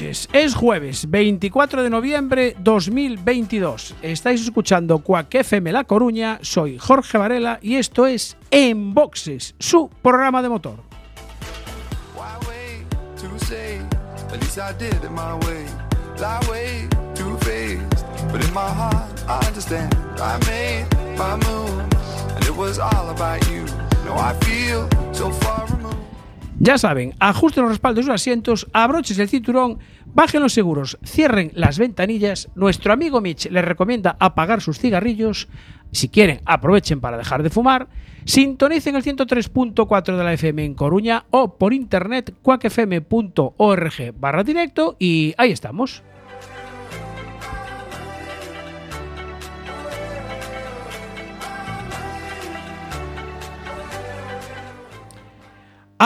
Es jueves 24 de noviembre 2022. Estáis escuchando Cuac FM La Coruña, soy Jorge Varela y esto es En Boxes, su programa de motor. Ya saben, ajusten los respaldos de sus asientos, abrochen el cinturón, bajen los seguros, cierren las ventanillas. Nuestro amigo Mitch les recomienda apagar sus cigarrillos. Si quieren, aprovechen para dejar de fumar. Sintonicen el 103.4 de la FM en Coruña o por internet cuacfm.org barra directo y ahí estamos.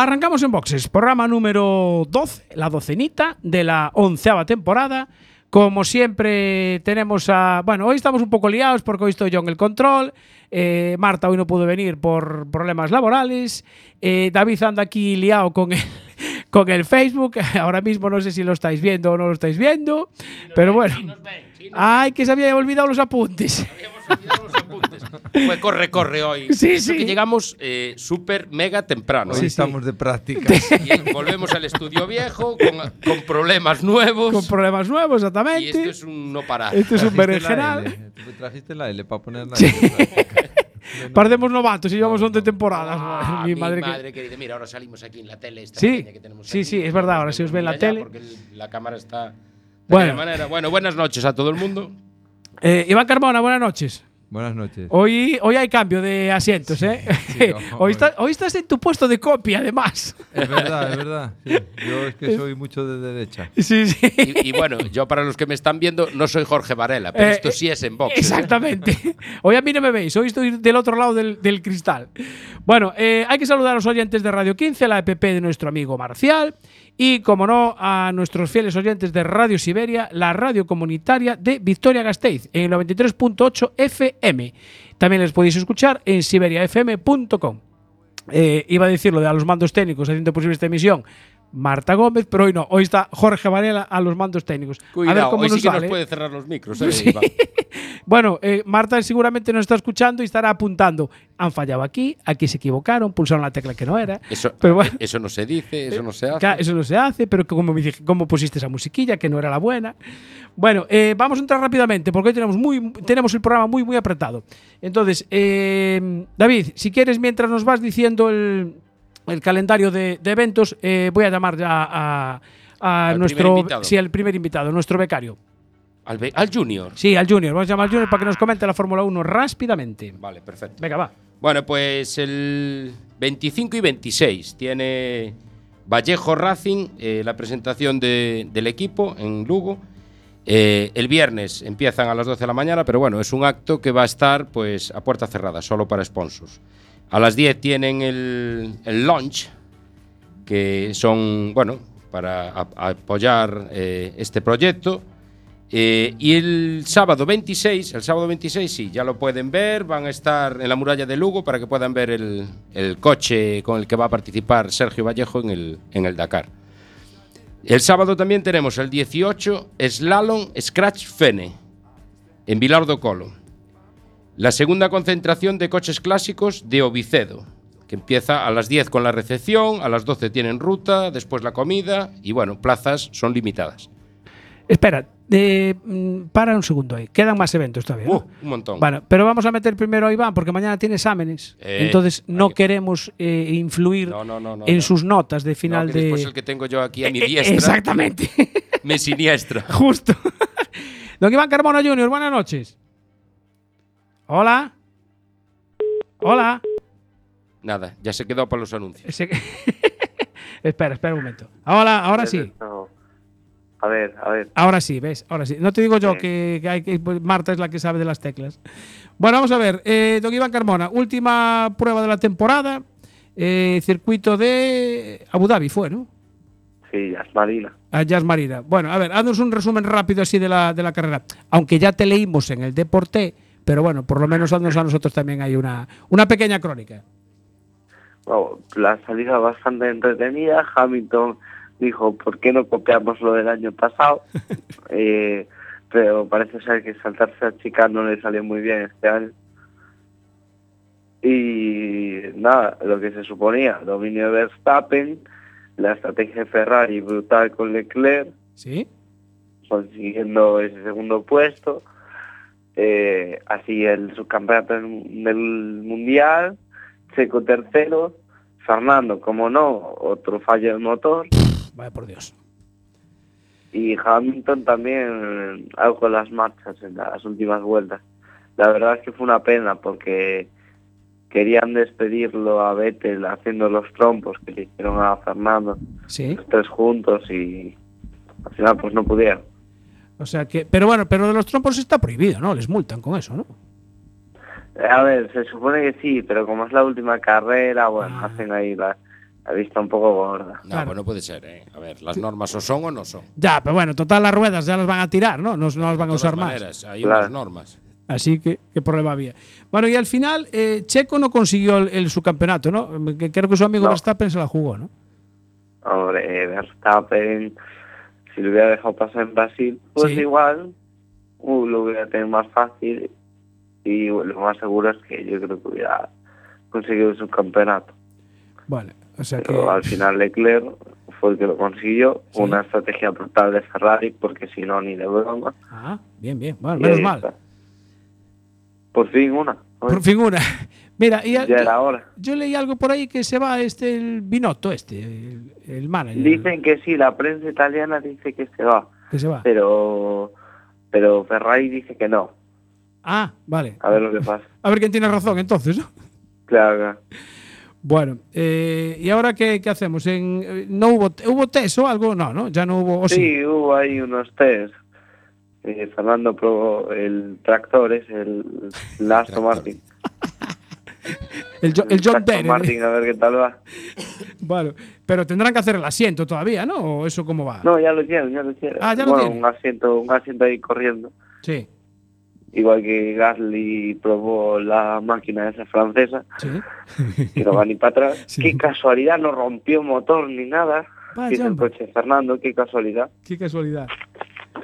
Arrancamos en boxes, programa número 12, la docenita de la onceava temporada. Como siempre tenemos a... Bueno, hoy estamos un poco liados porque hoy estoy yo en el control. Eh, Marta hoy no pudo venir por problemas laborales. Eh, David anda aquí liado con el, con el Facebook. Ahora mismo no sé si lo estáis viendo o no lo estáis viendo. pero bueno. Ay, que se había olvidado los apuntes. Fue corre, corre hoy. Sí, Eso sí. que llegamos eh, súper mega temprano. Hoy ¿eh? estamos de práctica. Y volvemos al estudio viejo con, con problemas nuevos. Con problemas nuevos, y exactamente. esto es un no parar. Esto es un berenjenal. Tú trajiste la L para poner la Sí. L. Parecemos novatos y llevamos 11 temporadas. Ah, mi mi madre madre, que- querida, mira, ahora salimos aquí en la tele. Esta Sí, que tenemos sí, aquí. sí, es verdad, ahora se os ve en la tele. Porque la cámara está. de Bueno. manera. Bueno, buenas noches a todo el mundo. Eh, Iván Carmona, buenas noches. Buenas noches. Hoy, hoy hay cambio de asientos, ¿eh? sí, hoy, está- hoy estás en tu puesto de copia, además. Es verdad, es verdad. sí. Yo es que soy mucho de derecha. Sí, sí. Y, y bueno, yo para los que me están viendo, no soy Jorge Varela, pero Eh, esto sí es en box. Exactamente. Hoy a mí no me veis, hoy estoy del otro lado del, del cristal. Bueno, eh, hay que saludar a los oyentes de Radio 15, a la EPP de nuestro amigo Marcial y, como no, a nuestros fieles oyentes de Radio Siberia, la radio comunitaria de Victoria Gasteiz, en el 93.8 FM. También les podéis escuchar en siberiafm.com. Eh, iba a decirlo de a los mandos técnicos haciendo posible esta emisión. Marta Gómez, pero hoy no. Hoy está Jorge Varela a los mandos técnicos. a ver Cuidado, cómo hoy nos sí que sale. nos puede cerrar los micros. ¿eh, Sí. Bueno, eh, Marta seguramente nos está escuchando y estará apuntando. Han fallado aquí, aquí se equivocaron, pulsaron la tecla que no era. Eso, Pero bueno. eso no se dice, eso no se hace. Claro, eso no se hace, pero como, me dije, pusiste esa musiquilla que no era la buena. Bueno, eh, vamos a entrar rápidamente porque hoy tenemos, muy, tenemos el programa muy, muy apretado. Entonces, eh, David, si quieres, mientras nos vas diciendo el, el calendario de, de eventos, eh, voy a llamar ya a, nuestro. Sí, al primer invitado, nuestro becario. Al, Junior. Sí, al Junior. Vamos a llamar al Junior para que nos comente la Fórmula 1 rápidamente. Vale, perfecto. Venga, va. Bueno, pues el 25 y 26 tiene Vallejo Racing eh, la presentación de- del equipo en Lugo. Eh, el viernes empiezan a las 12 de la mañana, pero bueno, es un acto que va a estar pues a puerta cerrada, solo para sponsors. A las 10 tienen el, el launch, que son, bueno, para a- a apoyar eh, este proyecto. Eh, y el sábado 26, el sábado 26 sí, ya lo pueden ver, van a estar en la muralla de Lugo para que puedan ver el, coche con el que va a participar Sergio Vallejo en el, en el Dakar. El sábado también tenemos el 18 Slalom Scratch Fene en Vilar do Colo. La segunda concentración de coches clásicos de Ovicedo. que empieza a las 10 con la recepción, a las 12 tienen ruta, después la comida y bueno, plazas son limitadas. Espera, eh, para un segundo ahí. Quedan más eventos todavía. ¿no? Uh, un montón. Bueno, pero vamos a meter primero a Iván porque mañana tiene exámenes. Eh, entonces no que- queremos eh, influir No, no, no, no, en no. sus notas de No, final que de. después el que tengo yo aquí a mi Eh, eh, diestra Exactamente. me siniestra. Justo. Don Iván Carmona Jr., buenas noches. Hola. Hola. Nada, ya se quedó para los anuncios. Espera, espera un momento. Ahora, ahora sí. A ver, a ver. Ahora sí, ¿ves? Ahora sí. No te digo yo Sí. que, que hay que pues, Marta es la que sabe de las teclas. Bueno, vamos a ver. Eh, don Iván Carmona, última prueba de la temporada. eh, circuito de Abu Dhabi fue, ¿no? Sí, es Marina. A Jazz Marina. Bueno, a ver, haznos un resumen rápido así de la, de la carrera. Aunque ya te leímos en el Deporte, pero bueno, por lo menos haznos a nosotros también hay una, una pequeña crónica. Bueno, la salida bastante entretenida. Hamilton dijo, ¿por qué no copiamos lo del año pasado? Eh, pero parece ser que saltarse a chica no le salió muy bien este año. Y nada, lo que se suponía, dominio de Verstappen, la estrategia de Ferrari brutal con Leclerc, ¿Sí? consiguiendo ese segundo puesto. Eh, así el subcampeonato del, del mundial, Checo tercero, Fernando, como no, otro fallo del motor, Vaya por Dios. y Hamilton también algo con las marchas en las últimas vueltas. La verdad es que fue una pena porque querían despedirlo a Vettel haciendo los trompos que le hicieron a Fernando, Sí. los tres juntos y al final pues no pudieron. O sea que. Pero bueno, pero de los trompos está prohibido, ¿no? Les multan con eso, ¿no? A ver, se supone que sí, pero como es la última carrera, bueno, Ah. hacen ahí la, la vista un poco gorda. No, Claro. pues no puede ser, ¿eh? A ver, las normas o son o no son. Ya, pero bueno, total, las ruedas ya las van a tirar, ¿no? No, no las van a usar más. hay Claro. unas normas. Así que, ¿qué problema había? Bueno, y al final, eh, Checo no consiguió el, el subcampeonato, ¿no? Creo que su amigo No. Verstappen se la jugó, ¿no? Hombre, Verstappen, si lo hubiera dejado pasar en Brasil, pues Sí. igual uh, lo hubiera tenido más fácil y lo más seguro es que yo creo que hubiera conseguido su campeonato. Vale, o sea que. Pero al final Leclerc fue el que lo consiguió, Sí. una estrategia brutal de Ferrari, porque si no, ni de broma. Ah, bien, bien. Bueno, menos mal. está. Por fin una. Oye, Por fin una. Mira, y ya era hora. yo leí algo por ahí que se va este, el Binotto, este, el, el manager. Dicen que sí, la prensa italiana dice que se va, que se va. pero pero Ferrari dice que no. Ah, vale. A ver lo que pasa. A ver quién tiene razón entonces, ¿no? Claro. Bueno, eh, ¿y ahora qué, qué hacemos? En, eh, ¿No hubo, hubo test o algo? No, ¿no? Ya no hubo. ¿o sí? Sí, hubo ahí unos test. Eh, Fernando probó el tractor, es el, el Aston Martin. El, Jo- el John Denner. Martin, a ver qué tal va. Bueno, pero tendrán que hacer el asiento todavía, ¿no? ¿O eso cómo va? No, ya lo tienen, ya lo tienen. Ah, ya lo bueno, tienen. un asiento, un asiento ahí corriendo. Sí, Igual que Gasly probó la máquina esa francesa, sí. que no va ni para atrás. Sí. Qué casualidad, no rompió motor ni nada. Vaya, Dice el hombre. coche Fernando, qué casualidad. Qué casualidad.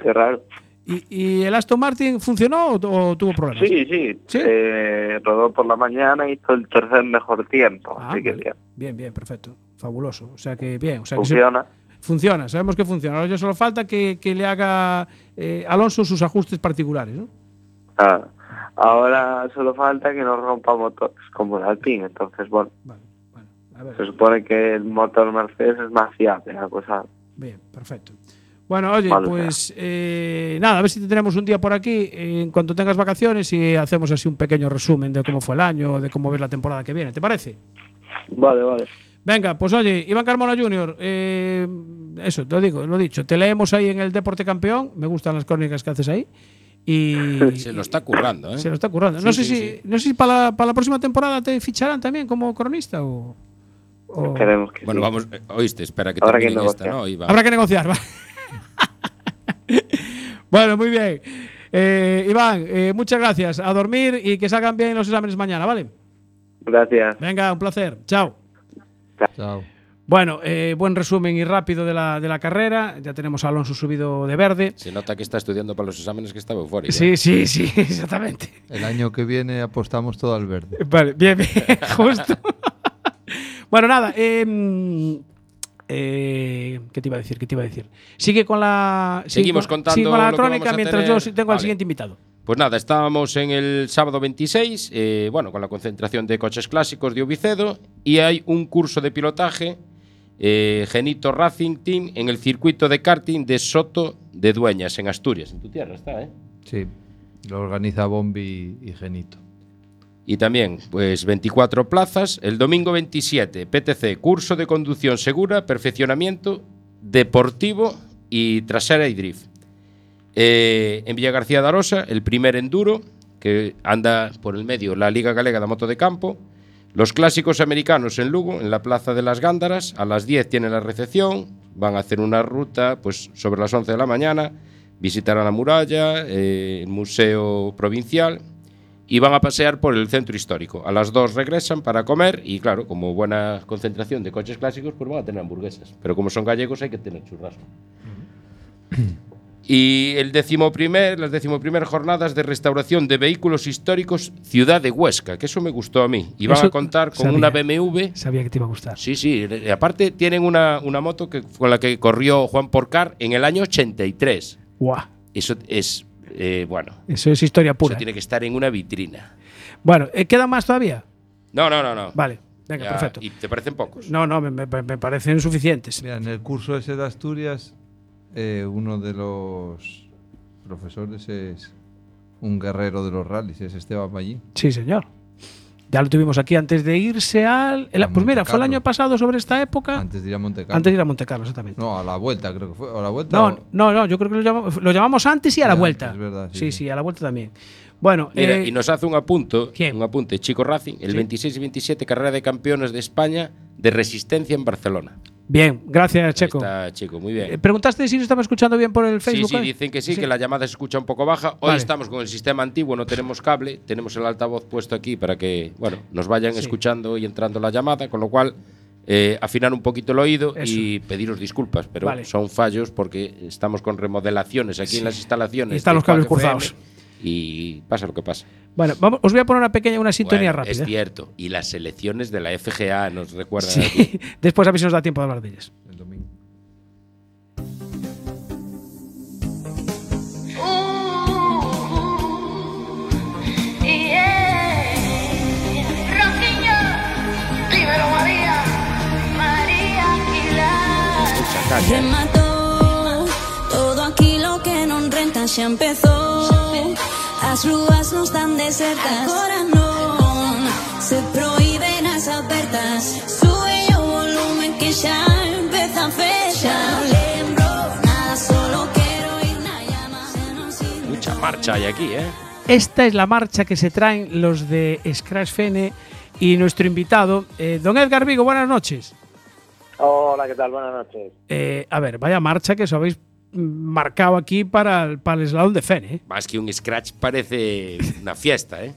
Qué raro. ¿Y, y el Aston Martin funcionó o, o tuvo problemas? Sí, sí. ¿Sí? Eh, rodó por la mañana y hizo el tercer mejor tiempo. Ah, así que bien. Bien, bien, perfecto. Fabuloso. O sea que bien. O sea que se- Funciona. funciona, sabemos que funciona. Ahora ya solo falta que, que le haga eh, Alonso sus ajustes particulares, ¿no? Ah, ahora solo falta que no rompa motores como el Alpine. Entonces, bueno, Vale, bueno, a ver. se supone que el motor Mercedes es más fiable. La cosa. Bien, perfecto. Bueno, oye, Vale, pues eh, nada, a ver si te tenemos un día por aquí eh, en cuanto tengas vacaciones y hacemos así un pequeño resumen de cómo fue el año, de cómo ves la temporada que viene, ¿te parece? Vale, vale. Venga, pues oye, Iván Carmona Jr., eh, eso, te lo digo, lo dicho, te leemos ahí en el Deporte Campeón, me gustan las crónicas que haces ahí y Se lo está currando, ¿eh? se lo está currando. Sí, no sé sí, si, sí. no sé si para la, para la próxima temporada te ficharán también como cronista o... o- Esperemos que Bueno, sí. vamos, eh, oíste, espera que Habrá que termine esta, negociar. ¿no? Iván? Habrá que negociar, ¿va? bueno, muy bien. Eh, Iván, eh, muchas gracias. A dormir y que salgan bien los exámenes mañana, ¿vale? Gracias. Venga, un placer. Chao. Chao. Bueno, eh, buen resumen y rápido de la, de la carrera. Ya tenemos a Alonso subido de verde. Se nota que está estudiando para los exámenes que estaba eufórico. Sí, sí, sí, exactamente. El año que viene apostamos todo al verde. Vale, bien, bien, justo. Bueno, nada, eh, mm, eh, ¿qué te iba a decir? ¿Qué te iba a decir? Sigue con la. Seguimos con- contando sigue con la crónica mientras tener. yo tengo al siguiente invitado. Pues nada, estábamos en el sábado 26, eh, bueno, con la concentración de coches clásicos de Ovicedo y hay un curso de pilotaje eh, Genito Racing Team en el circuito de karting de Soto de Dueñas, en Asturias. En tu tierra está, ¿eh? Sí, lo organiza Bombi y Genito. Y también, pues 24 plazas. El domingo 27, PTC, curso de conducción segura, perfeccionamiento deportivo y trasera y drift. Eh, en Villa García de Arosa, el primer enduro, que anda por el medio la Liga Galega de Moto de Campo. Los clásicos americanos en Lugo, en la Plaza de las Gándaras. A las 10 tiene la recepción. Van a hacer una ruta pues, sobre las 11 de la mañana. Visitarán la muralla, eh, el Museo Provincial y van a pasear por el centro histórico. A las 2 regresan para comer y claro, como buena concentración de coches clásicos, pues van a tener hamburguesas. Pero como son gallegos hay que tener churrasco. Y el décimo primer, las décimo primer jornadas de restauración de vehículos históricos Ciudad de Huesca, que eso me gustó a mí. Eso a contar con sabía. una BMW. Sabía que te iba a gustar. Sí, sí. aparte tienen una, una moto que, con la que corrió Juan Porcar en el año 83. Guau, Eso es, eh, bueno, eso es historia eso pura. tiene que estar en una vitrina. Bueno, ¿eh, ¿quedan más todavía? No, no, no, no. Vale, venga, Ya, perfecto. ¿Y te parecen pocos? No, no, me, me- me parecen suficientes. Mira, en el curso ese de Asturias, eh, uno de los profesores es un guerrero de los rallies, es Esteban Ballín. Sí, señor. Ya lo tuvimos aquí antes de irse al. el- pues mira, fue el año pasado sobre esta época. Antes de ir a Monte Carlo. Antes de ir a Monte Carlo, exactamente. No, a la vuelta creo que fue. ¿O a la vuelta? No, o- no, no, yo creo que lo llamamos, lo llamamos antes y a la vuelta. antes, verdad, sí, sí, sí. sí, a la vuelta también. Bueno, Mira, eh, y nos hace un apunto, ¿Quién? un apunte, Chico Racing, el Sí. 26 y 27 carrera de campeones de España de resistencia en Barcelona. Bien, gracias, Checo. Está Chico, muy bien. Eh, Preguntaste si nos estaba escuchando bien por el Sí, Facebook. sí, eh? dicen que sí, que la llamada se escucha un poco baja. Hoy Vale. estamos con el sistema antiguo, no tenemos cable, tenemos el altavoz puesto aquí para que, bueno, nos vayan Sí. escuchando y entrando la llamada, con lo cual eh, afinar un poquito el oído Eso. y pediros disculpas, pero Vale. son fallos porque estamos con remodelaciones aquí Sí. en las instalaciones. Y están los cables FM cruzados. Y pasa lo que pasa. Bueno, vamos, os voy a poner una pequeña, una sintonía Bueno, rápida. Es cierto. Y las elecciones de la FGA nos recuerdan. Sí. aquí. Después a ver si nos da tiempo de hablar de ellas. El domingo. Mucha caña. Rematou todo aquilo que non renta xa empezou As rúas non están desertas Agora non Se prohíben as apertas Sube o volumen que xa empeza a Non lembro nada, solo quero ir na llama Xa non sirve Mucha marcha hay aquí, ¿eh? Esta es la marcha que se traen los de Scratch Fene y nuestro invitado, eh, don Edgar Vigo, buenas noches. Hola, ¿qué tal? Buenas noches. Eh, a ver, vaya marcha que os habéis marcado aquí para el, para el slalom de Fene. ¿eh? Más que un scratch parece una fiesta, ¿eh?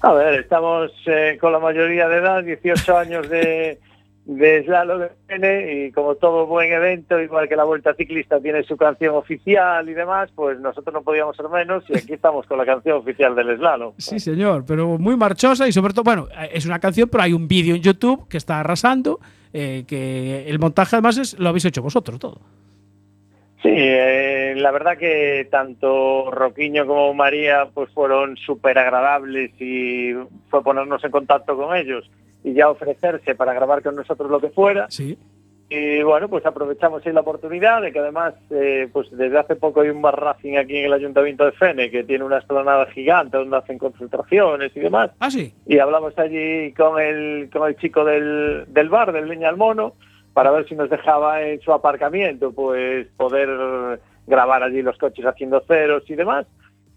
A ver, estamos eh, con la mayoría de edad, 18 años de, de slalom de pene y como todo buen evento, igual que la Vuelta Ciclista tiene su canción oficial y demás, pues nosotros no podíamos ser menos y aquí estamos con la canción oficial del slalom. Sí, señor, pero muy marchosa y sobre todo, bueno, es una canción, pero hay un vídeo en YouTube que está arrasando, eh, que el montaje además es, lo habéis hecho vosotros todo. Sí, eh, la verdad que tanto Roquiño como María pues fueron súper agradables y fue ponernos en contacto con ellos y ya ofrecerse para grabar con nosotros lo que fuera. Sí. Y bueno, pues aprovechamos ahí la oportunidad de que además, eh, pues desde hace poco hay un bar racing aquí en el Ayuntamiento de Fene que tiene una esplanada gigante donde hacen concentraciones y demás. Ah, sí. Y hablamos allí con el, con el chico del, del bar, del Leña al Mono, para ver si nos dejaba en su aparcamiento, pues poder grabar allí los coches haciendo ceros y demás.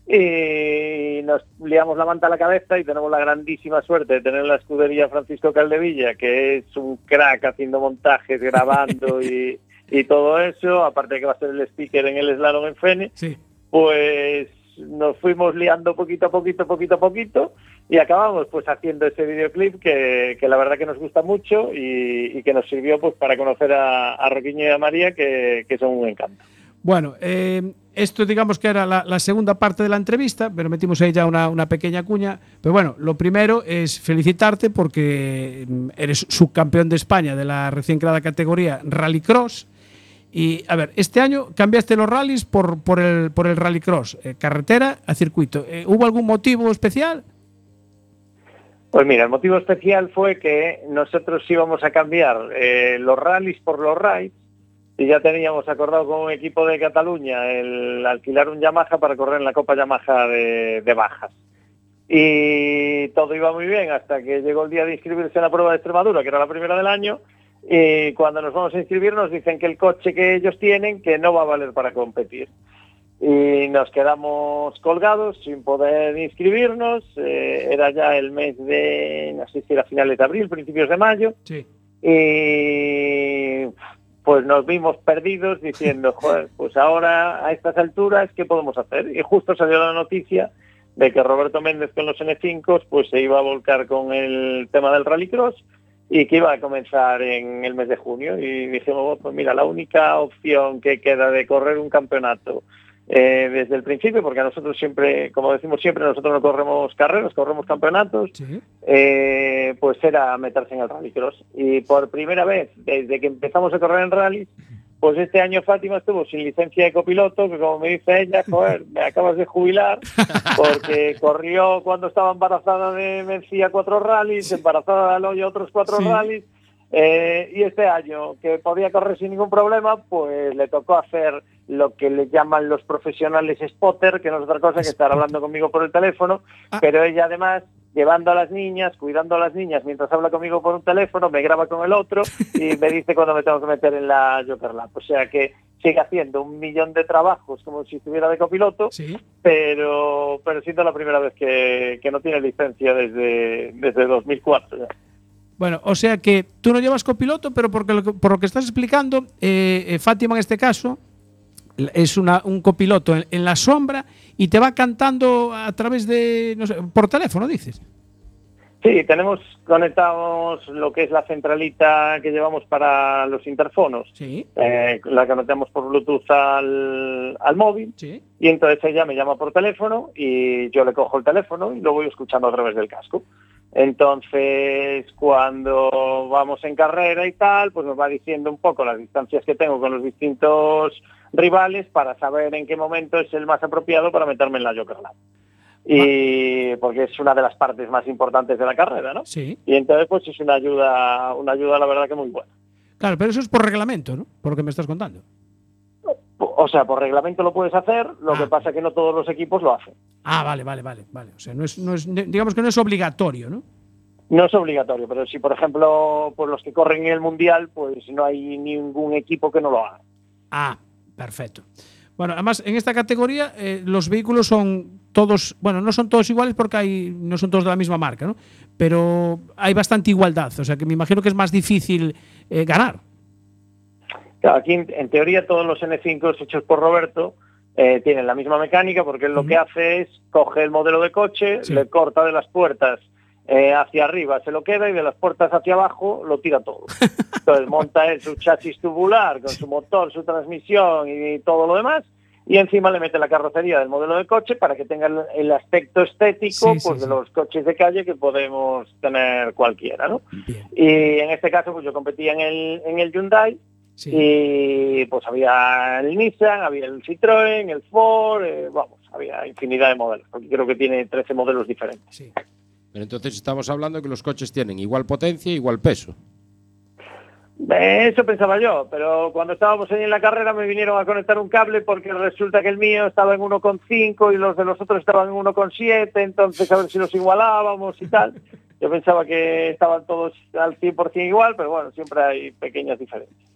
Y nos liamos la manta a la cabeza y tenemos la grandísima suerte de tener en la escudería Francisco Caldevilla, que es un crack haciendo montajes, grabando y, y todo eso, aparte de que va a ser el speaker en el slalom en Fene Sí. pues nos fuimos liando poquito a poquito, poquito a poquito y acabamos pues haciendo ese videoclip que, que la verdad que nos gusta mucho y, y que nos sirvió pues para conocer a, a Roquiño y a María que, que son un encanto. Bueno, eh, esto digamos que era la, la segunda parte de la entrevista, pero metimos ahí ya una, una pequeña cuña. Pero bueno, lo primero es felicitarte porque mm, eres subcampeón de España de la recién creada categoría Rallycross. Y a ver, este año cambiaste los rallies por, por, el, por el Rallycross, eh, carretera a circuito. Eh, ¿Hubo algún motivo especial? Pues mira, el motivo especial fue que nosotros íbamos a cambiar eh, los rallies por los rides y ya teníamos acordado con un equipo de Cataluña el alquilar un Yamaha para correr en la Copa Yamaha de, de bajas. Y todo iba muy bien hasta que llegó el día de inscribirse en la prueba de Extremadura, que era la primera del año, y cuando nos vamos a inscribir nos dicen que el coche que ellos tienen que no va a valer para competir. Y nos quedamos colgados sin poder inscribirnos, eh, era ya el mes de, no sé si era finales de abril, principios de mayo, Sí. y pues nos vimos perdidos diciendo, joder, pues ahora a estas alturas, ¿qué podemos hacer? Y justo salió la noticia de que Roberto Méndez con los N5 pues se iba a volcar con el tema del rallycross y que iba a comenzar en el mes de junio y dijimos, "Bueno, pues mira, la única opción que queda de correr un campeonato eh, desde el principio, porque a nosotros siempre, como decimos siempre, nosotros no corremos carreras, corremos campeonatos, Sí. eh, pues era meterse en el rallycross. Y por primera vez, desde que empezamos a correr en rally, pues este año Fátima estuvo sin licencia de copiloto, que como me dice ella, joder, me acabas de jubilar, porque corrió cuando estaba embarazada de Mencía cuatro rallies, embarazada de Aloya otros cuatro Sí. rallies, eh, y este año, que podía correr sin ningún problema, pues le tocó hacer lo que le llaman los profesionales spotter, que no es otra cosa que estar hablando conmigo por el teléfono, Ah. pero ella además llevando a las niñas, cuidando a las niñas mientras habla conmigo por un teléfono, me graba con el otro y me dice cuando me tengo que meter en la Joker Lab. O sea que sigue haciendo un millón de trabajos como si estuviera de copiloto, Sí. pero pero siendo la primera vez que, que no tiene licencia desde, desde 2004. ya. Bueno, o sea que tú no llevas copiloto, pero porque lo que- por lo que estás explicando, eh, eh, Fátima en este caso es una, un copiloto en, en la sombra y te va cantando a través de, no sé, por teléfono, dices. Sí, tenemos conectados lo que es la centralita que llevamos para los interfonos, Sí, eh, la que conectamos por Bluetooth al, al móvil. sí. Y entonces ella me llama por teléfono y yo le cojo el teléfono y lo voy escuchando a través del casco. Entonces, cuando vamos en carrera y tal, pues nos va diciendo un poco las distancias que tengo con los distintos rivales para saber en qué momento es el más apropiado para meterme en la Joker Lab. Y porque es una de las partes más importantes de la carrera, ¿no? Sí. Y entonces pues es una ayuda, una ayuda la verdad que muy buena. Claro, pero eso es por reglamento, ¿no? Por lo que me estás contando. O sea, por reglamento lo puedes hacer, lo Ah. que pasa que no todos los equipos lo hacen. Ah, vale, vale, vale, vale. O sea, no es, no es, digamos que no es obligatorio, ¿no? No es obligatorio, pero si por ejemplo por los que corren en el mundial, pues no hay ningún equipo que no lo haga. Ah, perfecto. Bueno, además, en esta categoría eh, los vehículos son todos, bueno, no son todos iguales porque hay, no son todos de la misma marca, ¿no? Pero hay bastante igualdad, o sea que me imagino que es más difícil eh, ganar. Claro, aquí en, teoría todos los N5 hechos por Roberto eh, tienen la misma mecánica porque él lo que hace es coge el modelo de coche, Sí. le corta de las puertas eh, hacia arriba, se lo queda y de las puertas hacia abajo lo tira todo. Entonces monta él su chasis tubular con su motor, su transmisión y todo lo demás y encima le mete la carrocería del modelo de coche para que tenga el, el aspecto estético Sí, sí, pues, de sí. los coches de calle que podemos tener cualquiera, ¿no? Bien. Y en este caso pues yo competía en el, en el Hyundai Sí. y pues había el Nissan, había el Citroën, el Ford, eh, vamos, había infinidad de modelos, porque creo que tiene 13 modelos diferentes. sí. Pero entonces estamos hablando que los coches tienen igual potencia, igual peso. Eso pensaba yo, pero cuando estábamos ahí en la carrera me vinieron a conectar un cable porque resulta que el mío estaba en 1,5 y los de los otros estaban en 1,7, entonces a ver si los igualábamos y tal. Yo pensaba que estaban todos al 100% igual, pero bueno, siempre hay pequeñas diferencias.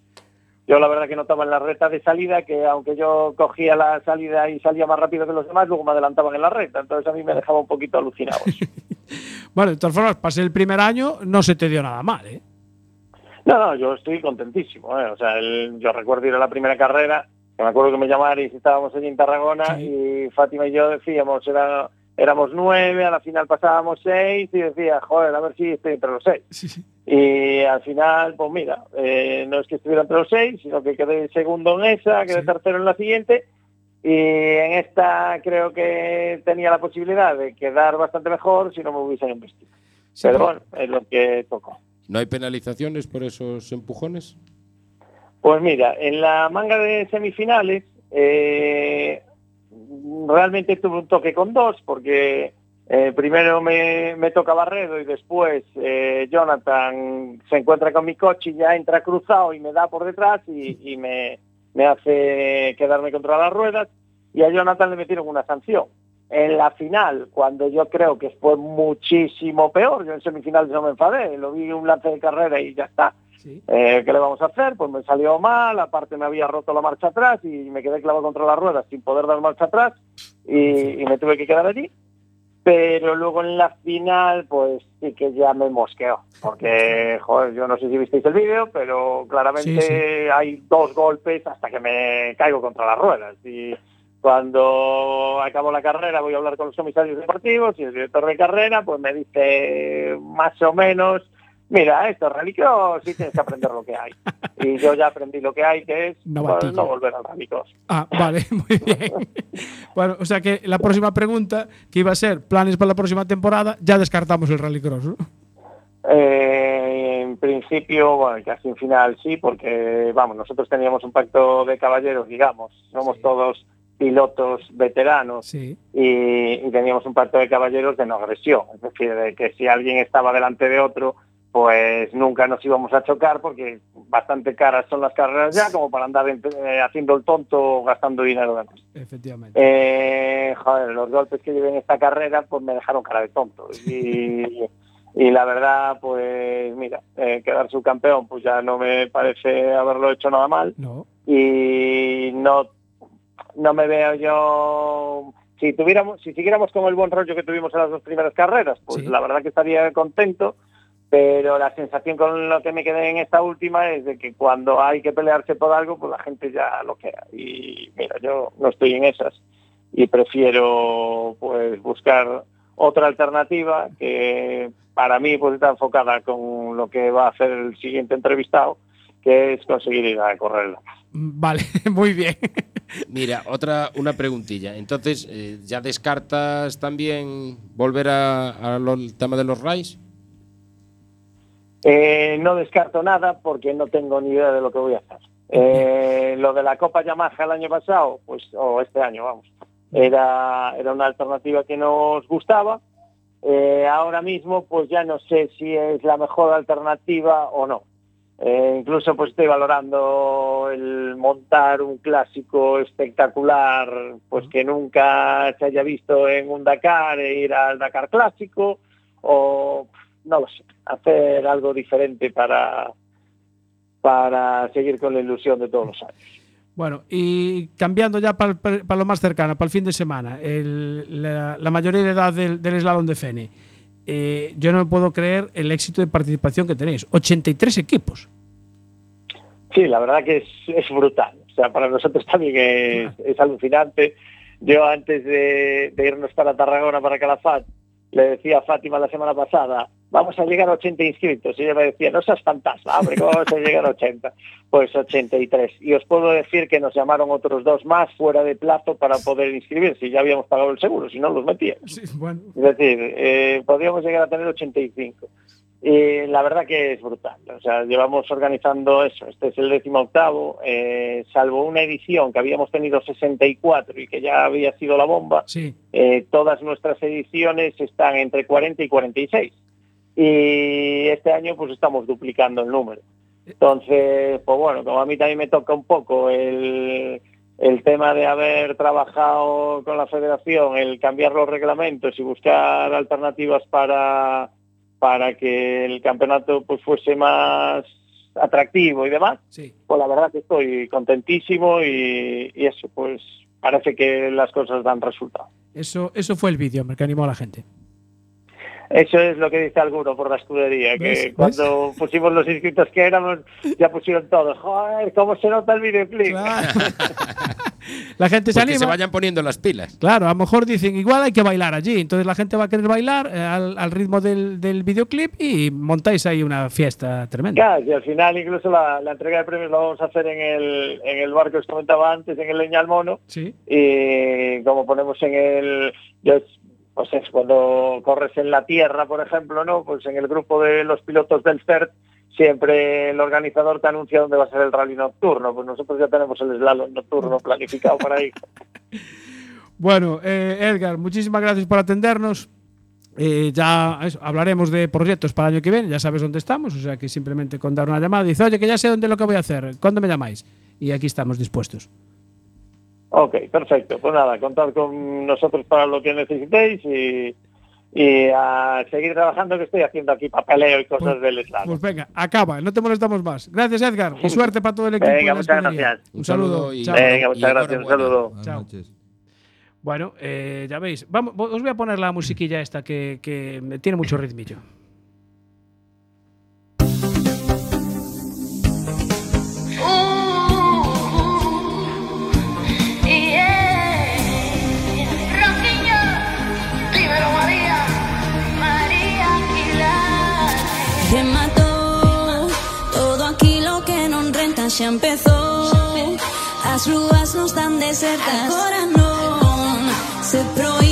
Yo la verdad que notaba en la recta de salida que aunque yo cogía la salida y salía más rápido que los demás, luego me adelantaban en la recta, entonces a mí me dejaba un poquito alucinado. Bueno, de todas formas, pasé el primer año, no se te dio nada mal, ¿eh? No, no, yo estoy contentísimo. ¿eh? O sea, el- yo recuerdo ir a la primera carrera, que me acuerdo que me llamaron y estábamos allí en Tarragona Sí. y Fátima y yo decíamos, era, éramos nueve, a la final pasábamos seis y decía, joder, a ver si estoy entre los seis. Sí, sí. Y al final, pues mira, eh, no es que estuviera entre los seis, sino que quedé segundo en esa, quedé Sí. tercero en la siguiente Y en esta creo que tenía la posibilidad de quedar bastante mejor si no me hubiesen embestido. Sí, Pero pero- bueno, es lo que tocó. ¿No hay penalizaciones por esos empujones? Pues mira, en la manga de semifinales eh, realmente tuve un toque con dos porque eh, primero me, me toca Barredo y después eh, Jonathan se encuentra con mi coche y ya entra cruzado y me da por detrás y, y me, me hace quedarme contra las ruedas y a Jonathan le metieron una sanción. En la final, cuando yo creo que fue muchísimo peor, yo en semifinales no me enfadé, lo vi un lance de carrera y ya está. Sí. Eh, ¿Qué le vamos a hacer? Pues me salió mal, aparte me había roto la marcha atrás y me quedé clavado contra las ruedas sin poder dar marcha atrás y, y me tuve que quedar allí. Pero luego en la final, pues sí que ya me mosqueó, porque, joder, yo no sé si visteis el vídeo, pero claramente Sí, sí. hay dos golpes hasta que me caigo contra las ruedas. Y cuando acabo la carrera voy a hablar con los comisarios deportivos y el director de carrera pues me dice más o menos mira, esto es rallycross y tienes que aprender lo que hay. Y yo ya aprendí lo que hay, que es pues, no volver al rallycross. Ah, vale, muy bien. bueno, o sea que la próxima pregunta, que iba a ser planes para la próxima temporada, ya descartamos el Rallycross, ¿no? Eh, en principio, bueno, casi en final sí, porque, vamos, nosotros teníamos un pacto de caballeros, digamos, somos Sí. todos pilotos veteranos Sí. y, y teníamos un pacto de caballeros de no agresión, es decir, de que si alguien estaba delante de otro, pues nunca nos íbamos a chocar porque bastante caras son las carreras ya como para andar eh, haciendo el tonto o gastando dinero de más. Efectivamente. Eh, joder, los golpes que llevé en esta carrera pues me dejaron cara de tonto. Y, y la verdad, pues mira, eh, quedar subcampeón pues ya no me parece haberlo hecho nada mal. No. Y no, no me veo yo... Si tuviéramos, si siguiéramos con el buen rollo que tuvimos en las dos primeras carreras, pues Sí. la verdad que estaría contento. Pero la sensación con lo que me quedé en esta última es de que cuando hay que pelearse por algo, pues la gente ya lo queda. Y mira, yo no estoy en esas y prefiero pues buscar otra alternativa que para mí pues está enfocada con lo que va a hacer el siguiente entrevistado, que es conseguir ir a correr. Vale, muy bien. Mira, otra una preguntilla. Entonces, eh, ¿ya descartas también volver a- al tema de los RAIs? Eh, no descarto nada porque no tengo ni idea de lo que voy a hacer. Eh, lo de la Copa Yamaha el año pasado, pues, o este año, vamos, era, era una alternativa que nos gustaba. Eh, ahora mismo, pues ya no sé si es la mejor alternativa o no. Incluso pues estoy valorando el montar un clásico espectacular, pues que nunca se haya visto en un Dakar e ir al Dakar clásico, o no lo sé, hacer algo diferente para, para seguir con la ilusión de todos los años. Bueno, y cambiando ya para lo más cercano, para el fin de semana, el- la, la mayoría de edad del, del slalom de Fene. Eh, yo no me puedo creer el éxito de participación que tenéis. 83 equipos. Sí, la verdad que es, es brutal. O sea, para nosotros también es, es alucinante. Yo antes de, de irnos para Tarragona, para Calafat, le decía a Fátima la semana pasada, vamos a llegar a 80 inscritos. Y ella me decía, no seas fantasma, hombre, ¿cómo vamos a llegar a 80? Pues 83. Y os puedo decir que nos llamaron otros dos más fuera de plazo para poder inscribirse. Ya habíamos pagado el seguro, si no los metíamos. Sí, bueno, Es decir, eh, podríamos llegar a tener 85. Y la verdad que es brutal. O sea, llevamos organizando eso. Este es el décimo octavo. eh, salvo una edición que habíamos tenido 64 y que ya había sido la bomba, sí. eh, todas nuestras ediciones están entre 40 y 46. Y este año pues estamos duplicando el número. Entonces, pues bueno, como a mí también me toca un poco el, el tema de haber trabajado con la federación, el cambiar los reglamentos y buscar alternativas para, para que el campeonato pues fuese más atractivo y demás, Sí. pues la verdad que estoy contentísimo y, y eso, pues parece que las cosas dan resultado. Eso, eso fue el vídeo, que animó a la gente. Eso es lo que dice alguno por la escudería, que ¿Ves? cuando pusimos los inscritos que éramos, ya pusieron todo. Joder, cómo se nota el videoclip. Claro. la gente se Porque anima. se vayan poniendo las pilas. Claro, a lo mejor dicen, igual hay que bailar allí. Entonces la gente va a querer bailar eh, al, al ritmo del, del videoclip y montáis ahí una fiesta tremenda. Claro, y al final incluso la, la entrega de premios la vamos a hacer en el, en el bar que os comentaba antes, en el Leñal Mono, Sí. y como ponemos en el es- pues es cuando corres en la tierra por ejemplo no pues en el grupo de los pilotos del CERT siempre el organizador te anuncia dónde va a ser el rally nocturno pues nosotros ya tenemos el slalom nocturno planificado para ahí Bueno, eh, Edgar, muchísimas gracias por atendernos. Eh, ya hablaremos de proyectos para el año que viene, ya sabes dónde estamos, o sea que simplemente con dar una llamada dice, oye, que ya sé dónde lo que voy a hacer, ¿cuándo me llamáis? Y aquí estamos dispuestos. Ok perfecto pues nada contar con nosotros para lo que necesitéis y y a seguir trabajando que estoy haciendo aquí papeleo y cosas Pues- del slalom Pues venga, acaba, no te molestamos más. Gracias, Edgar, y suerte para todo el equipo. Venga, muchas gracias. Un saludo. y- chao. venga y muchas gracias un saludo Buenas Chao. noches. Bueno, eh, ya veis, vamos, os voy a poner la musiquilla esta que, que me tiene mucho ritmillo. xa empezou As rúas non están desertas. Agora non Se proíbe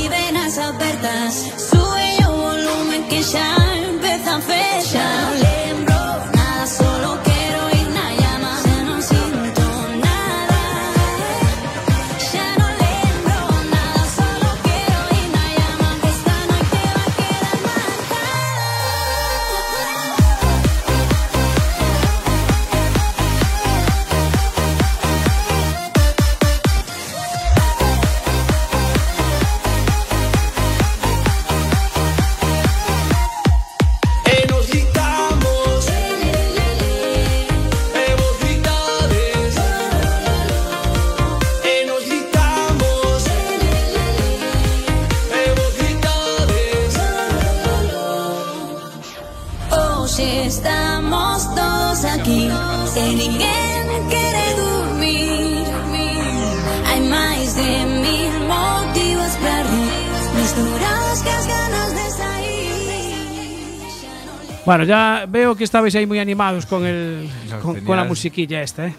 Bueno, ya veo que estabais ahí muy animados con, el, con, con la musiquilla esta, ¿eh?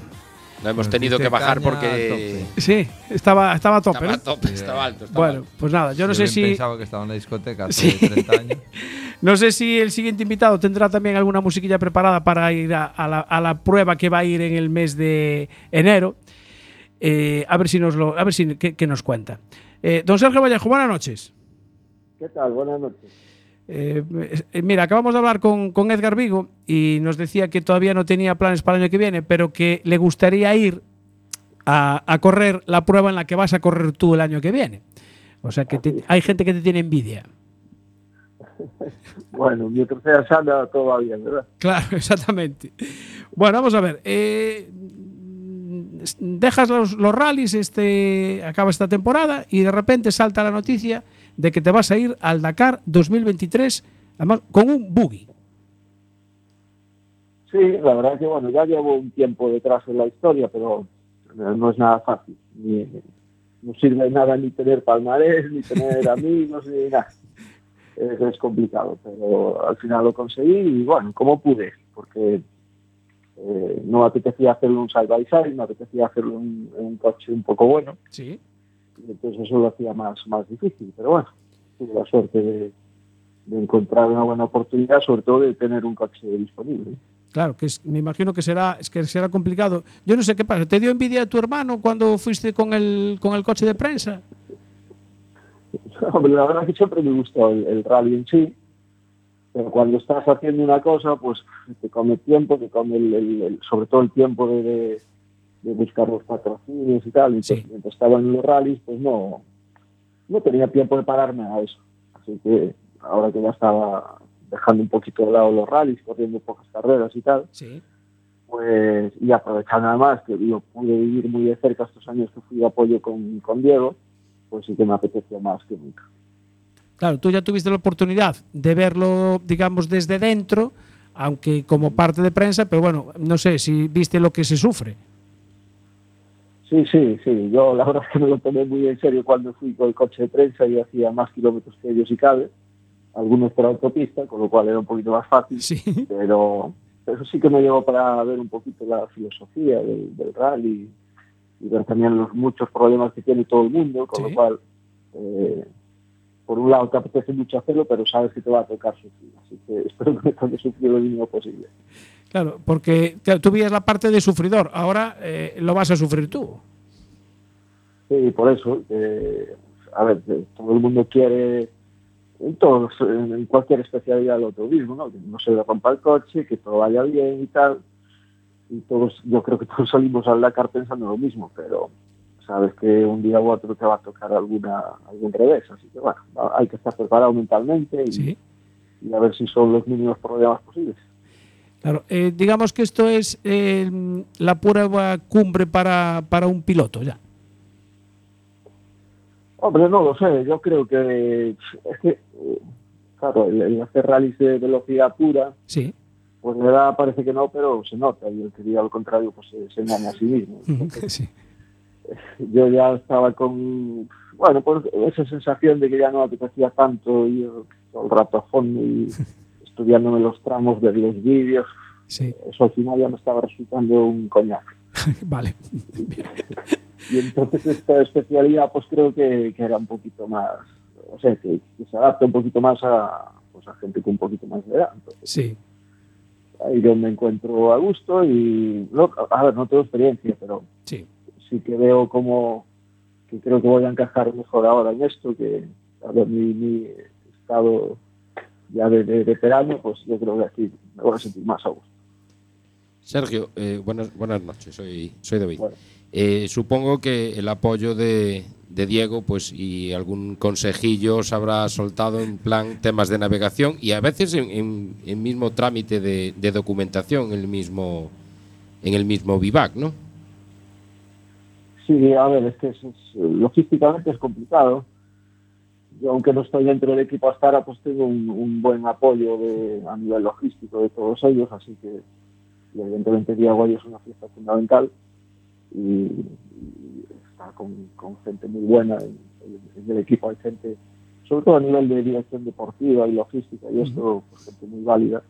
No hemos tenido que bajar porque Sí, estaba, estaba a tope, estaba ¿no? a tope, estaba alto. estaba Bueno, alto. pues nada, yo no sé si Pensaba que estaba en la discoteca hace Sí. 30 años. no sé si el siguiente invitado tendrá también alguna musiquilla preparada para ir a, a la, a la prueba que va a ir en el mes de enero. Eh, a ver si nos lo, a ver si qué, qué nos cuenta. Eh, don Sergio Vallejo, buenas noches. ¿Qué tal? Buenas noches. Eh, mira, acabamos de hablar con, con Edgar Vigo y nos decía que todavía no tenía planes para el año que viene, pero que le gustaría ir a, a correr la prueba en la que vas a correr tú el año que viene. O sea que te- hay gente que te tiene envidia. Bueno, mientras sea sana todo va bien, ¿verdad? Claro, exactamente. Bueno, vamos a ver. eh, dejas los, los rallies, este, acaba esta temporada y de repente salta la noticia de que te vas a ir al Dakar 2023 además, con un buggy. Sí, la verdad que bueno, ya llevo un tiempo detrás en la historia, pero no es nada fácil. Ni, no sirve nada ni tener palmarés, ni tener amigos, ni nada. Es, es complicado, pero al final lo conseguí y bueno, como pude, porque eh, no me apetecía hacerlo un side by side, me apetecía hacerlo en, en un coche un poco bueno, Sí. y entonces eso lo hacía más, más difícil. Pero bueno, tuve la suerte de, de encontrar una buena oportunidad, sobre todo de tener un coche disponible. Claro, que es- me imagino que será, es que será complicado. Yo no sé qué pasa. ¿Te dio envidia a tu hermano cuando fuiste con el, con el coche de prensa? Hombre, la verdad que siempre me gustó el, el rally en sí, pero cuando estás haciendo una cosa, pues te come tiempo, te come el, el- el- sobre todo el tiempo de, de- de buscar los patrocinios y tal. Entonces, Sí. mientras estaba en los rallies, pues no, no tenía tiempo de pararme a eso. Así que ahora que ya estaba dejando un poquito de lado los rallies, corriendo pocas carreras y tal, Sí. pues y aprovechando además que yo pude vivir muy de cerca estos años que fui de apoyo con, con Diego, pues sí que me apetecía más que nunca. Claro, tú ya tuviste la oportunidad de verlo, digamos, desde dentro, aunque como parte de prensa, pero bueno, no sé si viste lo que se sufre. Sí, sí, sí. Yo la verdad es que me lo tomé muy en serio cuando fui con el coche de prensa y hacía más kilómetros que ellos y cabe. Algunos por autopista, con lo cual era un poquito más fácil. Sí. Pero eso sí que me llevó para ver un poquito la filosofía del, del rally y ver también los muchos problemas que tiene todo el mundo, con Sí. lo cual, eh, por un lado te apetece mucho hacerlo, pero sabes que te va a tocar sufrir. Así que espero que me sufrir lo mínimo posible. Claro, porque tú veías la parte de sufridor, ahora eh, lo vas a sufrir tú. Sí, por eso, eh, a ver, eh, todo el mundo quiere, en todos, en cualquier especialidad lo otro mismo, ¿no? Que no se rompa el coche, que todo vaya bien y tal. Y todos, yo creo que todos salimos al Dakar pensando lo mismo, pero sabes que un día u otro te va a tocar alguna algún revés, así que bueno, hay que estar preparado mentalmente y, Sí. y a ver si son los mínimos problemas posibles. Claro, eh, digamos que esto es eh, la prueba cumbre para, para un piloto ya. Hombre, no lo sé, yo creo que es que, eh, claro, el, el hacer rallies de velocidad pura, Sí. Pues de verdad parece que no, pero se nota, y el que diga lo contrario, pues se, se engaña a sí mismo. sí. Yo ya estaba con, bueno, pues esa sensación de que ya no apetecía tanto, yo todo el rato a fondo y estudiándome los tramos de los vídeos, Sí. eso al final ya me estaba resultando un coñazo. vale. Y entonces esta especialidad pues creo que, que era un poquito más, o sea, que, que se adapta un poquito más a, pues, a gente con un poquito más de edad. Entonces, Sí. Ahí yo me encuentro a gusto y, no, a ver, no tengo experiencia, pero Sí. sí que veo como que creo que voy a encajar mejor ahora en esto, que a ver, mi, mi estado ya de, de veterano, pues yo creo que aquí me voy a sentir más a gusto. Sergio, eh, buenas, buenas noches, soy, soy David. Bueno. Eh, supongo que el apoyo de, de Diego pues y algún consejillo os habrá soltado en plan temas de navegación y a veces en, en mismo trámite de, de documentación en el mismo en el mismo vivac, ¿no? Sí, a ver, es que es- logísticamente es complicado. Yo, aunque no estoy dentro del equipo Astara, pues tengo un, buen apoyo de, a nivel logístico de todos ellos, así que evidentemente Diego es una fiesta fundamental y con, con gente muy buena en, en el equipo, hay gente, sobre todo a nivel de dirección deportiva y logística y esto, pues gente muy válida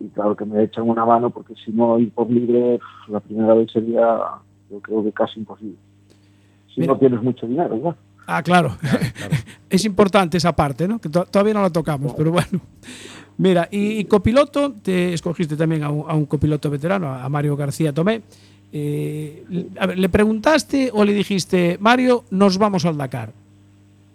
y claro que me echan una mano porque si no ir por libre la primera vez sería yo creo que casi imposible si Mira. no tienes mucho dinero ¿verdad? Ah, claro. es importante esa parte, ¿no? Que to- todavía no la tocamos, pero bueno. Mira, y, y copiloto, te escogiste también a un, a un copiloto veterano, a Mario García Tomé. Eh, a ver, ¿Le preguntaste o le dijiste, Mario, nos vamos al Dakar?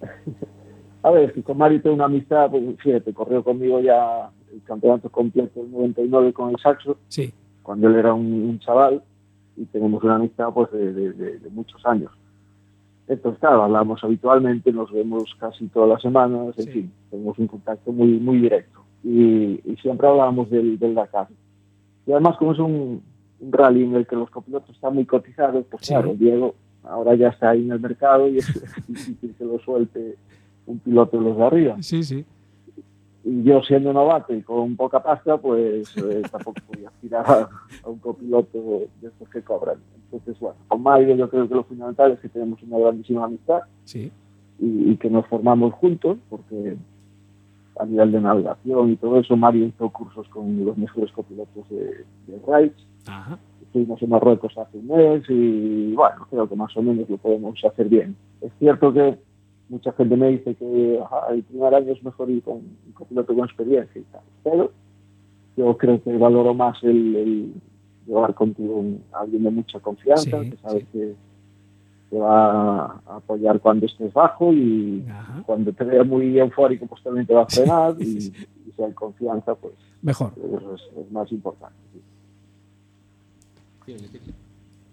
a ver, con Mario tengo una amistad pues fíjate, corrió conmigo ya el campeonato completo del 99 con el Saxo Sí. cuando él era un, un chaval y tenemos una amistad pues de, de- de- de muchos años entonces claro hablamos habitualmente nos vemos casi todas las semanas en Sí. fin tenemos un contacto muy muy directo y, y siempre hablábamos del, del Dakar y además como es un, un rally en el que los copilotos están muy cotizados pues Sí. claro Diego ahora ya está ahí en el mercado y es difícil que lo suelte un piloto de los de arriba Sí, sí. y yo siendo novato y con poca pasta, pues eh, tampoco podía aspirar a, a un copiloto de estos que cobran. Entonces, bueno, con Mario yo creo que lo fundamental es que tenemos una grandísima amistad Sí. y, y que nos formamos juntos, porque a nivel de navegación y todo eso, Mario hizo cursos con los mejores copilotos de, de Rides. Ajá. Estuvimos en Marruecos hace un mes y, bueno, creo que más o menos lo podemos hacer bien. Es cierto que mucha gente me dice que ajá, el primer año es mejor ir con un copiloto con experiencia y tal, pero yo creo que valoro más el, el llevar contigo a alguien de mucha confianza, Sí, que sabe sí. que te va a apoyar cuando estés bajo y Ajá. cuando te vea muy eufórico pues también te va a frenar y, y si hay confianza pues Mejor. eso es, es más importante. sí.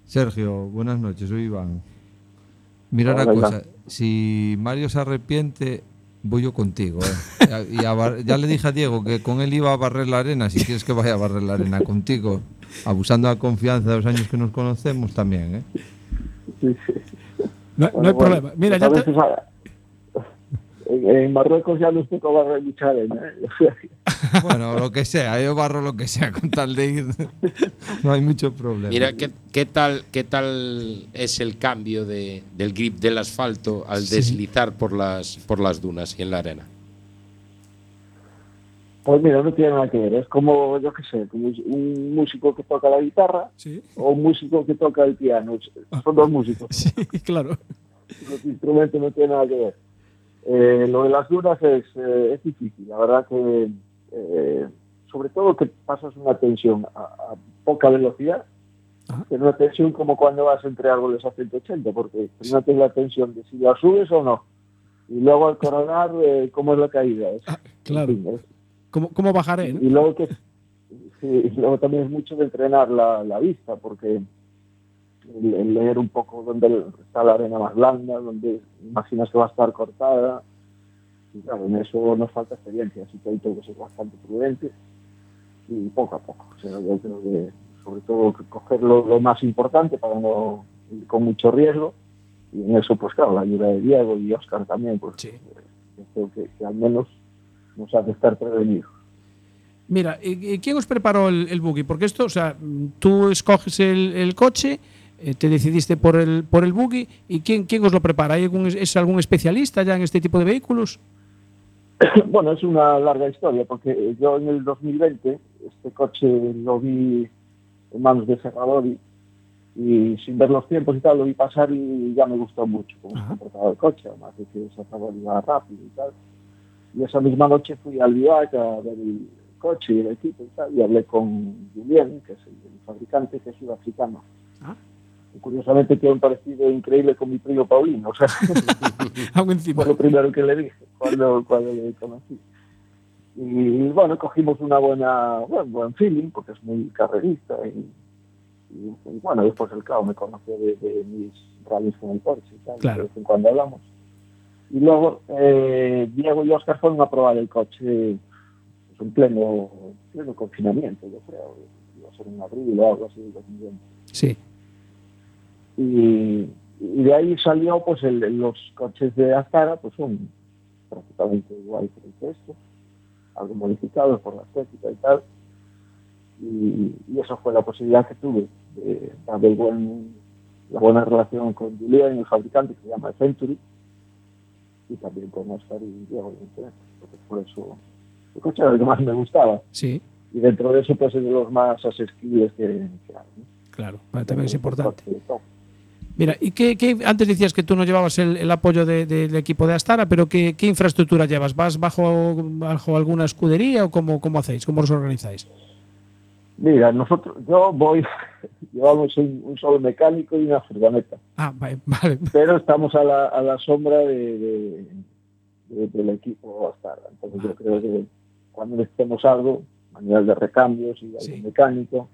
Sergio, buenas noches, soy Iván. Mira Hola, una Iván. cosa, si Mario se arrepiente, voy yo contigo. ¿eh? Y a bar- ya le dije a Diego que con él iba a barrer la arena, si quieres que vaya a barrer la arena contigo, abusando de la confianza de los años que nos conocemos también. ¿eh? Sí, sí. No, no hay Bueno, problema. bueno, Mira, ya te- en, Marruecos ya nos tocó barrer mucha arena. ¿eh? Bueno, lo que sea, yo barro lo que sea con tal de ir. No hay mucho problema. Mira, ¿qué, qué tal, ¿qué tal es el cambio de, del grip del asfalto al Sí. deslizar por las, por las dunas y en la arena? Pues mira, no tiene nada que ver. Es como, yo qué sé, como un músico que toca la guitarra Sí, o un músico que toca el piano. Son dos músicos. sí, claro. Los instrumentos no tienen nada que ver. Eh, lo de las dunas es, eh, es difícil. La verdad que, eh, sobre todo que pasas una tensión a, a poca velocidad, Ajá. que no una tensión como cuando vas entre árboles a 180, porque primero tienes la tensión de si la subes o no. Y luego al coronar, eh, cómo es la caída. Es- Ah, claro. en fin, es- ¿Cómo, cómo bajaré? no? y luego que sí, y luego también es mucho de entrenar la, la vista porque el, el leer un poco dónde está la arena más blanda donde imaginas que va a estar cortada y claro en eso nos falta experiencia así que hay tengo que ser bastante prudente y poco a poco o sea, yo creo que sobre todo coger lo, lo más importante para no ir con mucho riesgo y en eso pues claro la ayuda de Diego y Oscar también pues Sí. eh, yo creo que, que al menos nos hace estar prevenidos Mira, ¿y- y ¿quién os preparó el, el buggy? Porque esto, o sea, tú escoges el, el coche, eh, te decidiste por el, por el buggy, ¿y quién, quién os lo prepara? ¿Hay algún, ¿Es algún especialista ya en este tipo de vehículos? Bueno, es una larga historia porque yo en el 2020 este coche lo vi en manos de Serradori y sin ver los tiempos y tal lo vi pasar y ya me gustó mucho cómo se comportaba el coche, además de que Serradori iba rápido y tal. Y esa misma noche fui al Vivac a ver el coche y el equipo y tal y hablé con Julien, que es el, el fabricante, que es sudafricano. Ah. Y curiosamente tiene un parecido increíble con mi primo Paulino, o sea, fue lo primero que le dije cuando, cuando le conocí. Y bueno, cogimos una buena, buen, buen feeling, porque es muy carrerista. Y, y, y, bueno, después el claro me conoció de, de mis rallies con el Porsche y tal, Claro. de vez en cuando hablamos. Y luego eh, Diego y Oscar fueron a probar el coche pues, en pleno, pleno confinamiento, yo creo. Iba a ser en abril o algo así, 2020 Sí. y, y de ahí salió pues el- los coches de Astara pues son prácticamente igual que estos algo modificados por la estética y tal y, y eso fue la posibilidad que tuve de dar el buen, la buena relación con Julián el fabricante que se llama Century y también con Oscar y Diego evidentemente, porque por eso el coche era el que más me gustaba Sí, y dentro de eso pues es de los más asequibles que, que hay ¿no? claro. Para- También es importante. Mira, ¿y qué, qué- antes decías que tú no llevabas el, el apoyo de- del equipo de Astara, pero ¿qué, qué infraestructura llevas? ¿Vas bajo, bajo alguna escudería o cómo, cómo hacéis? ¿Cómo os organizáis? Mira, nosotros, yo voy, llevamos un, un solo mecánico y una furgoneta, Ah, vale, vale. pero estamos a la, a la sombra de, de- de- del equipo Astara. Entonces yo creo que cuando necesitemos algo, nivel de recambios y algo mecánico,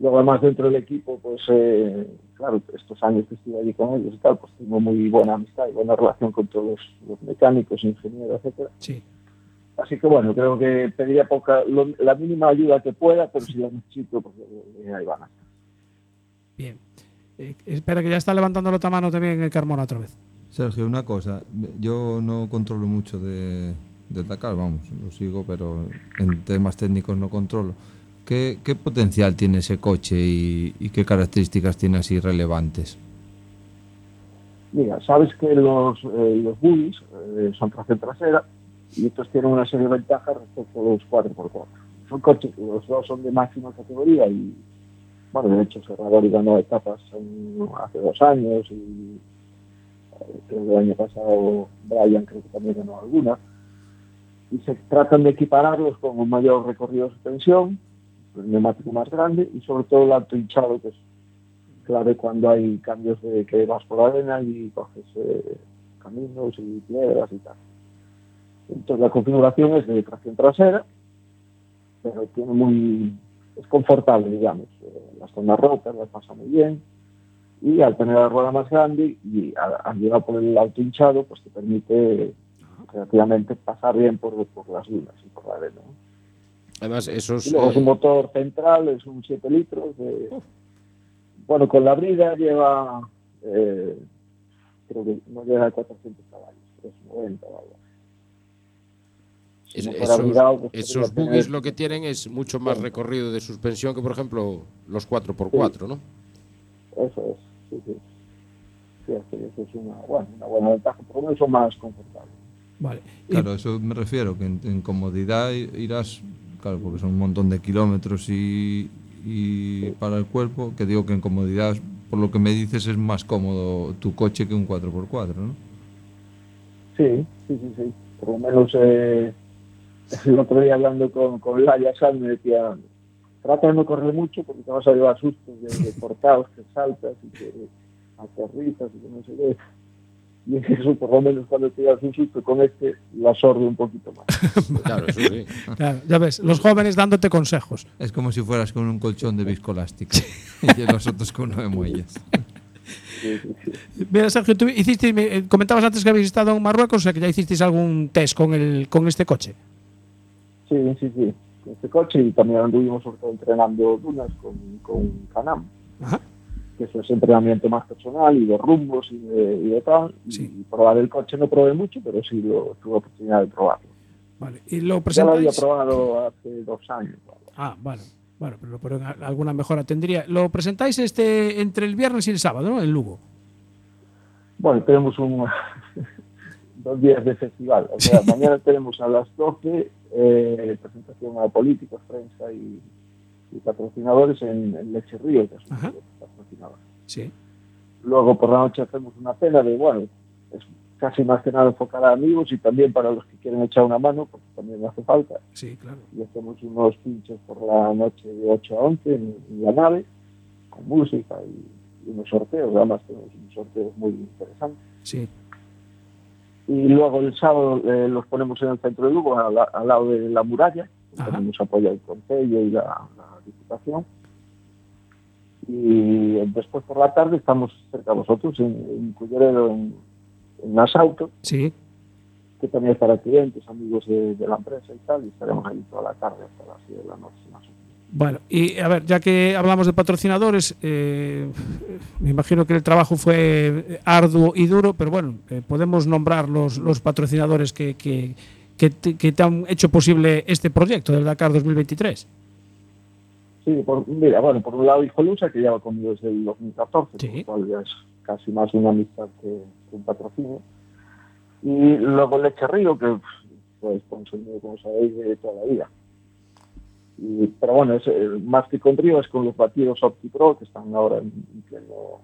luego además dentro del equipo, pues eh, claro, estos años que estuve allí con ellos y tal, pues tengo muy buena amistad y buena relación con todos los mecánicos, ingenieros, etcétera. Sí. Así que bueno, creo que pediría poca, lo- la mínima ayuda que pueda, pero si la necesito, pues eh, ahí van a estar. Bien. Eh, espera, que ya está levantando la mano también el Carmona otra vez. Sergio, una cosa, yo no controlo mucho de, del Dakar, vamos, lo sigo, pero en temas técnicos no controlo. ¿Qué, qué potencial tiene ese coche y, y qué características tiene así relevantes? Mira, sabes que los, eh, los buggies eh, son tracción trasera y estos tienen una serie de ventajas respecto a los 4x4. Son coches, los dos son de máxima categoría y, bueno, de hecho, Serrador ganó etapas en- hace dos años y eh, creo que el año pasado Brian creo que también ganó alguna. Y se tratan de equipararlos con un mayor recorrido de suspensión, un neumático más grande y sobre todo el alto hinchado, que es clave cuando hay cambios de que vas por arena y coges eh, caminos y piedras y tal. Entonces la configuración es de tracción trasera, pero tiene muy es confortable, digamos. Eh, las zonas rotas las pasa muy bien y al tener la rueda más grande y al, llevar por el auto hinchado, pues te permite relativamente pasar bien por, por las dunas y por la arena. Además, esos. Y luego es un eh, motor central, es un 7 litros. de- bueno, con la brida lleva, eh, creo que no llega a 400 caballos, 390 o algo. Es- no fuera esos pues, podría buggies tener- lo que tienen es mucho más recorrido de suspensión que, por ejemplo, los 4x4, ¿no? Eso es, sí, sí. Sí, es que eso es una, bueno, una buena ventaja, por lo menos son más confortables. Vale. Y- Claro, eso me refiero, que en, en comodidad irás, claro, porque son un montón de kilómetros y, y para el cuerpo, que digo que en comodidad, por lo que me dices, es más cómodo tu coche que un 4x4, ¿no? Sí, sí, sí, sí. Por lo menos eh, el otro día hablando con, con Laia Sal me decía, trata de no correr mucho porque te vas a llevar sustos de, de portados que saltas y que aterrizas y que no sé qué. Y eso, por lo menos cuando te llevas un susto con este, lo absorbe un poquito más. Claro, eso sí. Claro, ya ves, los jóvenes dándote consejos. Es como si fueras con un colchón de viscoelástico y los otros con nueve muelles. Sí, sí, sí. Mira, Sergio, tú hiciste, me eh, comentabas antes que habéis estado en Marruecos, o sea que ya hicisteis algún test con, el, con este coche. Sí, sí, sí. Con este coche y también anduvimos sobre todo entrenando dunas con, con Canam, Ajá. que es entrenamiento más personal y de rumbos y de, y de tal. Sí. Y probar el coche no probé mucho, pero sí lo, tuve oportunidad de probarlo. Vale. Y lo Ya lo había presentáis. probado hace dos años. Ah, vale. Bueno, pero, alguna mejora tendría. Lo presentáis este entre el viernes y el sábado, ¿no? En Lugo. Bueno, tenemos un, dos días de festival. O sea, mañana tenemos a las 12 eh, presentación a políticos, prensa y, y patrocinadores en, en Leche Río, que es un patrocinador. Sí. Luego por la noche hacemos una cena de, bueno, es casi más que nada enfocada a amigos y también para los que quieren echar una mano, porque también hace falta. Sí, claro. Y hacemos unos pinchos por la noche de 8 a 11 en, en la nave, con música y, y unos sorteos. Además tenemos unos sorteos muy interesantes. Sí. Y luego el sábado eh, los ponemos en el centro de Lugo, al, al lado de la muralla. Tenemos apoyo del Concello y la, la Diputación. Y después por la tarde estamos cerca de vosotros, en, en Culleredo, en, en Asauto, Sí. que también es para clientes, amigos de, de la empresa y tal, y estaremos ahí toda la tarde hasta las 10 de la noche más o menos. Bueno, y a ver, ya que hablamos de patrocinadores, eh, me imagino que el trabajo fue arduo y duro, pero bueno, eh, podemos nombrar los, los patrocinadores que, que, que te, que te han hecho posible este proyecto del Dakar 2023. Sí, por, mira, bueno, por un lado Hijolusa, que lleva conmigo desde el 2014, Sí. por lo cual ya es casi más una amistad que, un patrocinio. Y luego Leche Río, que fue sponsor mío, como sabéis, de toda la vida. Y, pero bueno, es, eh, más que con Río es con los batidos OptiPro, que están ahora en, en pleno,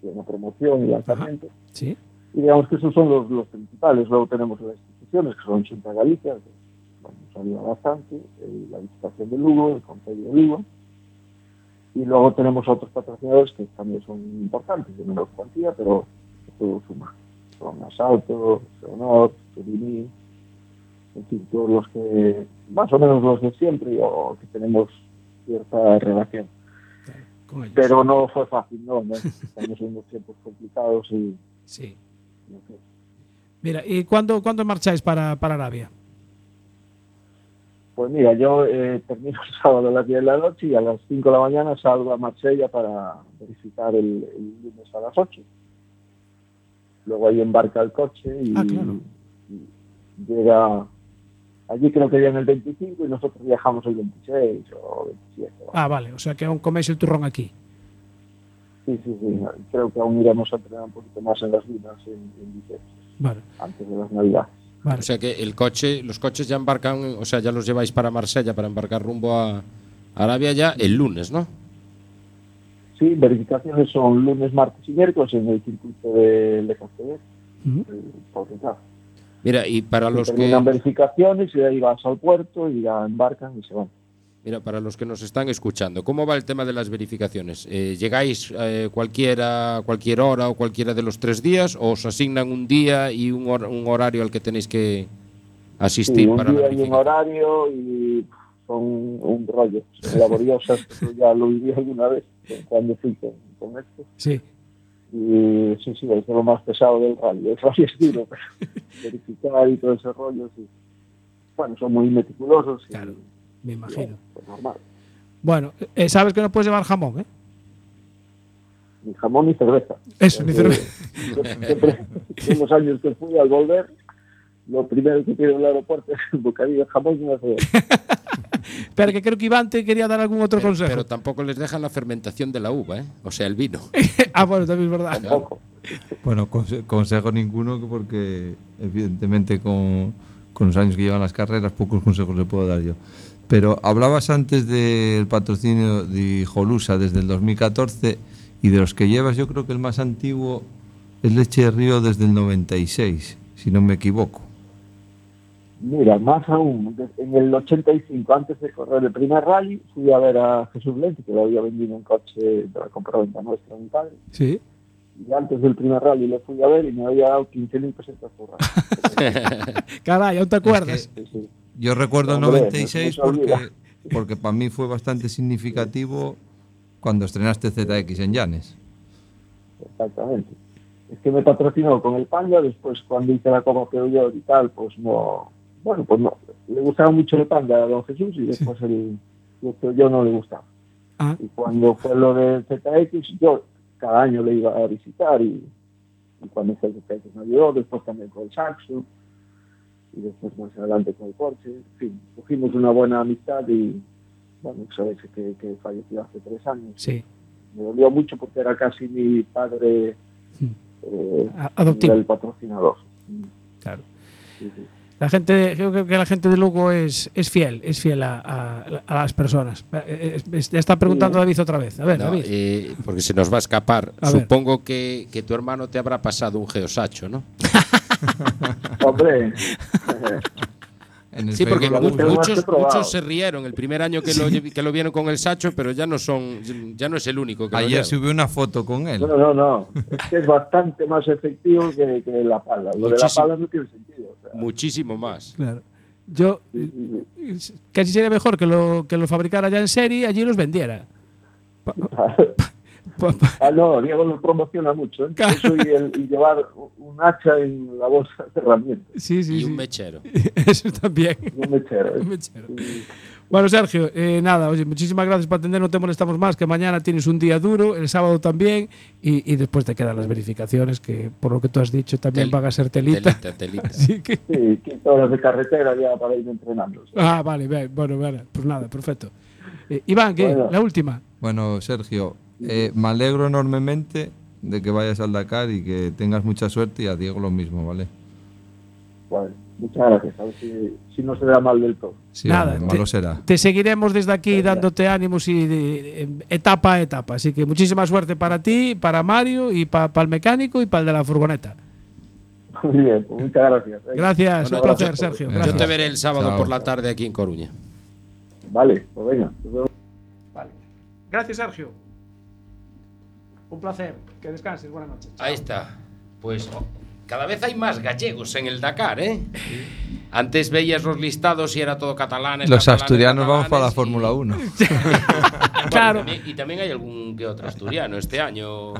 plena promoción y lanzamiento. Sí. Y digamos que esos son los, los principales. Luego tenemos las instituciones, que son Junta Galicia, que bueno, nos ayuda bastante, eh, la Diputación de Lugo, el Consejo de Lugo. Y luego tenemos otros patrocinadores que también son importantes, de menor cuantía, pero todo suma. Son Asalto, Honor, Turini, en fin, todos los que, más o menos los de siempre, o que tenemos cierta relación. Pero no fue fácil, no, no. Estamos en unos tiempos complicados y Sí. no sé. Mira, ¿y cuándo, cuándo marcháis para, para Arabia? Pues mira, yo eh, termino el sábado a las 10 de la noche y a las 5 de la mañana salgo a Marsella para verificar el, el lunes a las 8. Luego ahí embarca el coche y, Ah, claro. y llega... Allí creo que viene el 25 y nosotros viajamos el 26 o 27. ¿vale? Ah, vale, o sea que aún coméis el turrón aquí. Sí, sí, sí. Creo que aún iremos a entrenar un poquito más en las dunas en, en Vale, antes de las Navidades. vale. O sea que el coche, los coches ya embarcan, o sea, ya los lleváis para Marsella para embarcar rumbo a Arabia ya el lunes, ¿no? Sí, verificaciones son lunes, martes y miércoles en el circuito de Le Castellet, Ujú. el Portugal. Mira, y para los terminan que verificaciones y de ahí vas al puerto y ya embarcan y se van. mira, para los que nos están escuchando, ¿cómo va el tema de las verificaciones? Eh, ¿Llegáis eh, cualquiera, cualquier hora o cualquiera de los tres días o os asignan un día y un, hor- un horario al que tenéis que asistir Sí, un para la día y un horario y son un rollo. Son laboriosas, ya lo viví alguna vez cuando fui con, con esto. Sí. Y sí, sí, es lo más pesado del rally. El rally es duro, pero verificar y todo ese rollo, sí. Bueno, son muy meticulosos y Claro, me imagino. pues normal. Bueno, eh, sabes que no puedes llevar jamón, ¿eh? Ni jamón ni cerveza. Eso, ni cerveza. Siempre, en los años que fui al volver, lo primero que pido en el aeropuerto es un bocadillo de jamón y una cerveza. Espera, que creo que Iván te quería dar algún otro Pero, consejo. pero tampoco les dejan la fermentación de la uva, ¿eh? O sea, el vino. ah, bueno, también es verdad. Tampoco. Bueno, conse- consejo ninguno, que porque evidentemente con, con los años que llevan las carreras, pocos consejos le puedo dar yo. Pero hablabas antes del patrocinio de Jolusa desde el 2014 y de los que llevas, yo creo que el más antiguo es Leche de Río desde el 96, si no me equivoco. Mira, más aún, en el 85, antes de correr el primer rally, fui a ver a Jesús Lente, que lo había vendido un coche de la compraventa nuestra, mi padre. Sí. Y antes del primer rally le fui a ver y me había dado 15.000 pesetas por rally. Caray, ¿aún te acuerdas? Sí, sí. Yo recuerdo el Hombre, 96 no se olvida. porque, porque para mí fue bastante significativo cuando estrenaste ZX en Llanes. Exactamente. Es que me patrocinó con el Panda, después cuando hice la Copa Peugeot y tal, pues no, bueno, pues no, le gustaba mucho el Panda a don Jesús y después el, el Peugeot no le gustaba. Ah. Y cuando fue lo del ZX, yo cada año le iba a visitar y, y cuando hice el ZX me ayudó, después también con el Saxo y después más adelante con el Porsche. En fin, cogimos una buena amistad y, bueno, sabéis que, que falleció hace tres años Sí. me dolió mucho porque era casi mi padre eh, adoptivo. el patrocinador. Claro. Sí, sí. La gente, creo que- la gente de Lugo es, es fiel, es fiel a, a- a las personas. Eh, eh, Ya está preguntando David otra vez. A ver, No, David. eh, porque se nos va a escapar. A. Supongo que, que tu hermano te habrá pasado un geosacho, ¿no? Hombre, En el Sí, porque muchos, probado. muchos se rieron el primer año que, lo, que lo vieron con el Sacho, pero ya no son, ya no es el único que Ayer subí una foto con él. no, no, no. Es que es bastante más efectivo que, que la pala. Lo de la Muchísimo. pala no tiene sentido. o sea, Muchísimo más. Claro. Yo sí, sí, sí. casi sería mejor que lo, que lo fabricara ya en serie y allí los vendiera. Pa- pa- Ah, no, Diego lo promociona mucho. ¿eh? Claro. Eso y, el, y llevar un hacha en la bolsa de herramientas. Sí, sí, Y sí. un mechero. Eso también. Un mechero. ¿eh? Un mechero. Sí. Bueno, Sergio, eh, nada, oye, muchísimas gracias por atender, no te molestamos más, que mañana tienes un día duro, el sábado también, y, y después te quedan las verificaciones, que por lo que tú has dicho también Tel- van a ser telita. Telita, telita. Así que, Sí, 15 horas de carretera ya para ir entrenando. ah, vale, bien, bueno, vale, pues nada, perfecto. Eh, Iván, ¿qué? Bueno. La última. Bueno, Sergio, eh, me alegro enormemente de que vayas al Dakar y que tengas mucha suerte y a Diego lo mismo, ¿vale? Vale, muchas gracias. A ver si, si no se da mal del todo. Sí, Nada, hombre, te- malo será. Te seguiremos desde aquí dándote ánimos y de- etapa a etapa. Así que muchísima suerte para ti, para Mario y para el mecánico y para el de la furgoneta. Muy bien, pues muchas gracias. Gracias, Bueno, un placer, Sergio. yo Yo te Gracias. veré el sábado Chao. por la tarde aquí en Coruña. Vale, pues venga. vemos. Gracias, Sergio. Un placer. Que descanses. Buenas noches. Ahí está. Pues cada vez hay más gallegos en el Dakar, ¿eh? Antes veías los listados y era todo catalanes. Los catalanes, asturianos vamos para la Fórmula 1. Bueno, Claro. y también hay algún que otro asturiano este año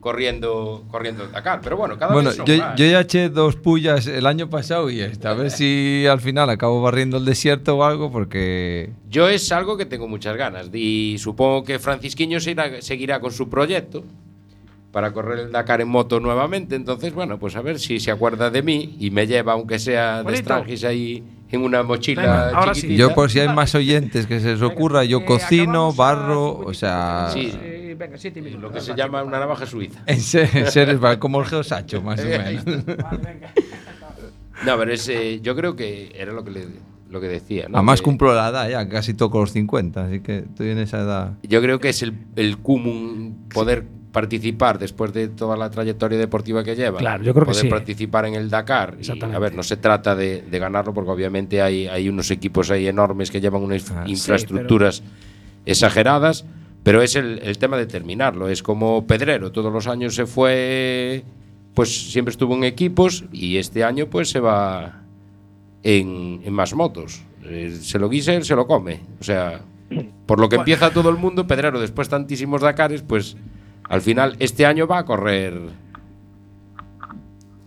corriendo, corriendo el Dakar. Pero bueno, cada Bueno, vez son yo, más. yo ya eché dos pullas el año pasado y esta. A ver si al final acabo barriendo el desierto o algo, porque Yo es algo que tengo muchas ganas. Y supongo que Francisquiño seguirá, seguirá con su proyecto para correr el Dakar en moto nuevamente. Entonces, bueno, pues a ver si se acuerda de mí y me lleva, aunque sea de extranjis ahí en una mochila Venga, ahora sí. yo por si hay más oyentes que se les ocurra, yo Eh, cocino, barro, o sea, Sí. Eh, venga, siete minutos. Lo que se llama una navaja suiza. en se- en seres va como el geosacho, más o menos. Vale, venga. No, pero es, eh, yo creo que era lo que, le- lo que decía. ¿no? Además Que- cumplo la edad ya, casi toco los 50, así que estoy en esa edad. Yo creo que es el, el cumum poder participar después de toda la trayectoria deportiva que lleva. Claro, yo creo que poder sí. participar en el Dakar. Y, Exactamente. a ver, no se trata de, de ganarlo porque obviamente hay, hay unos equipos ahí enormes que llevan unas Ah, sí, infraestructuras exageradas, pero es el, el tema de terminarlo. Es como Pedrero, todos los años se fue, pues siempre estuvo en equipos y este año pues se va en, en más motos. Eh, se lo guise, él se lo come. O sea, por lo que empieza todo el mundo, Pedrero, después tantísimos Dakares, pues al final este año va a correr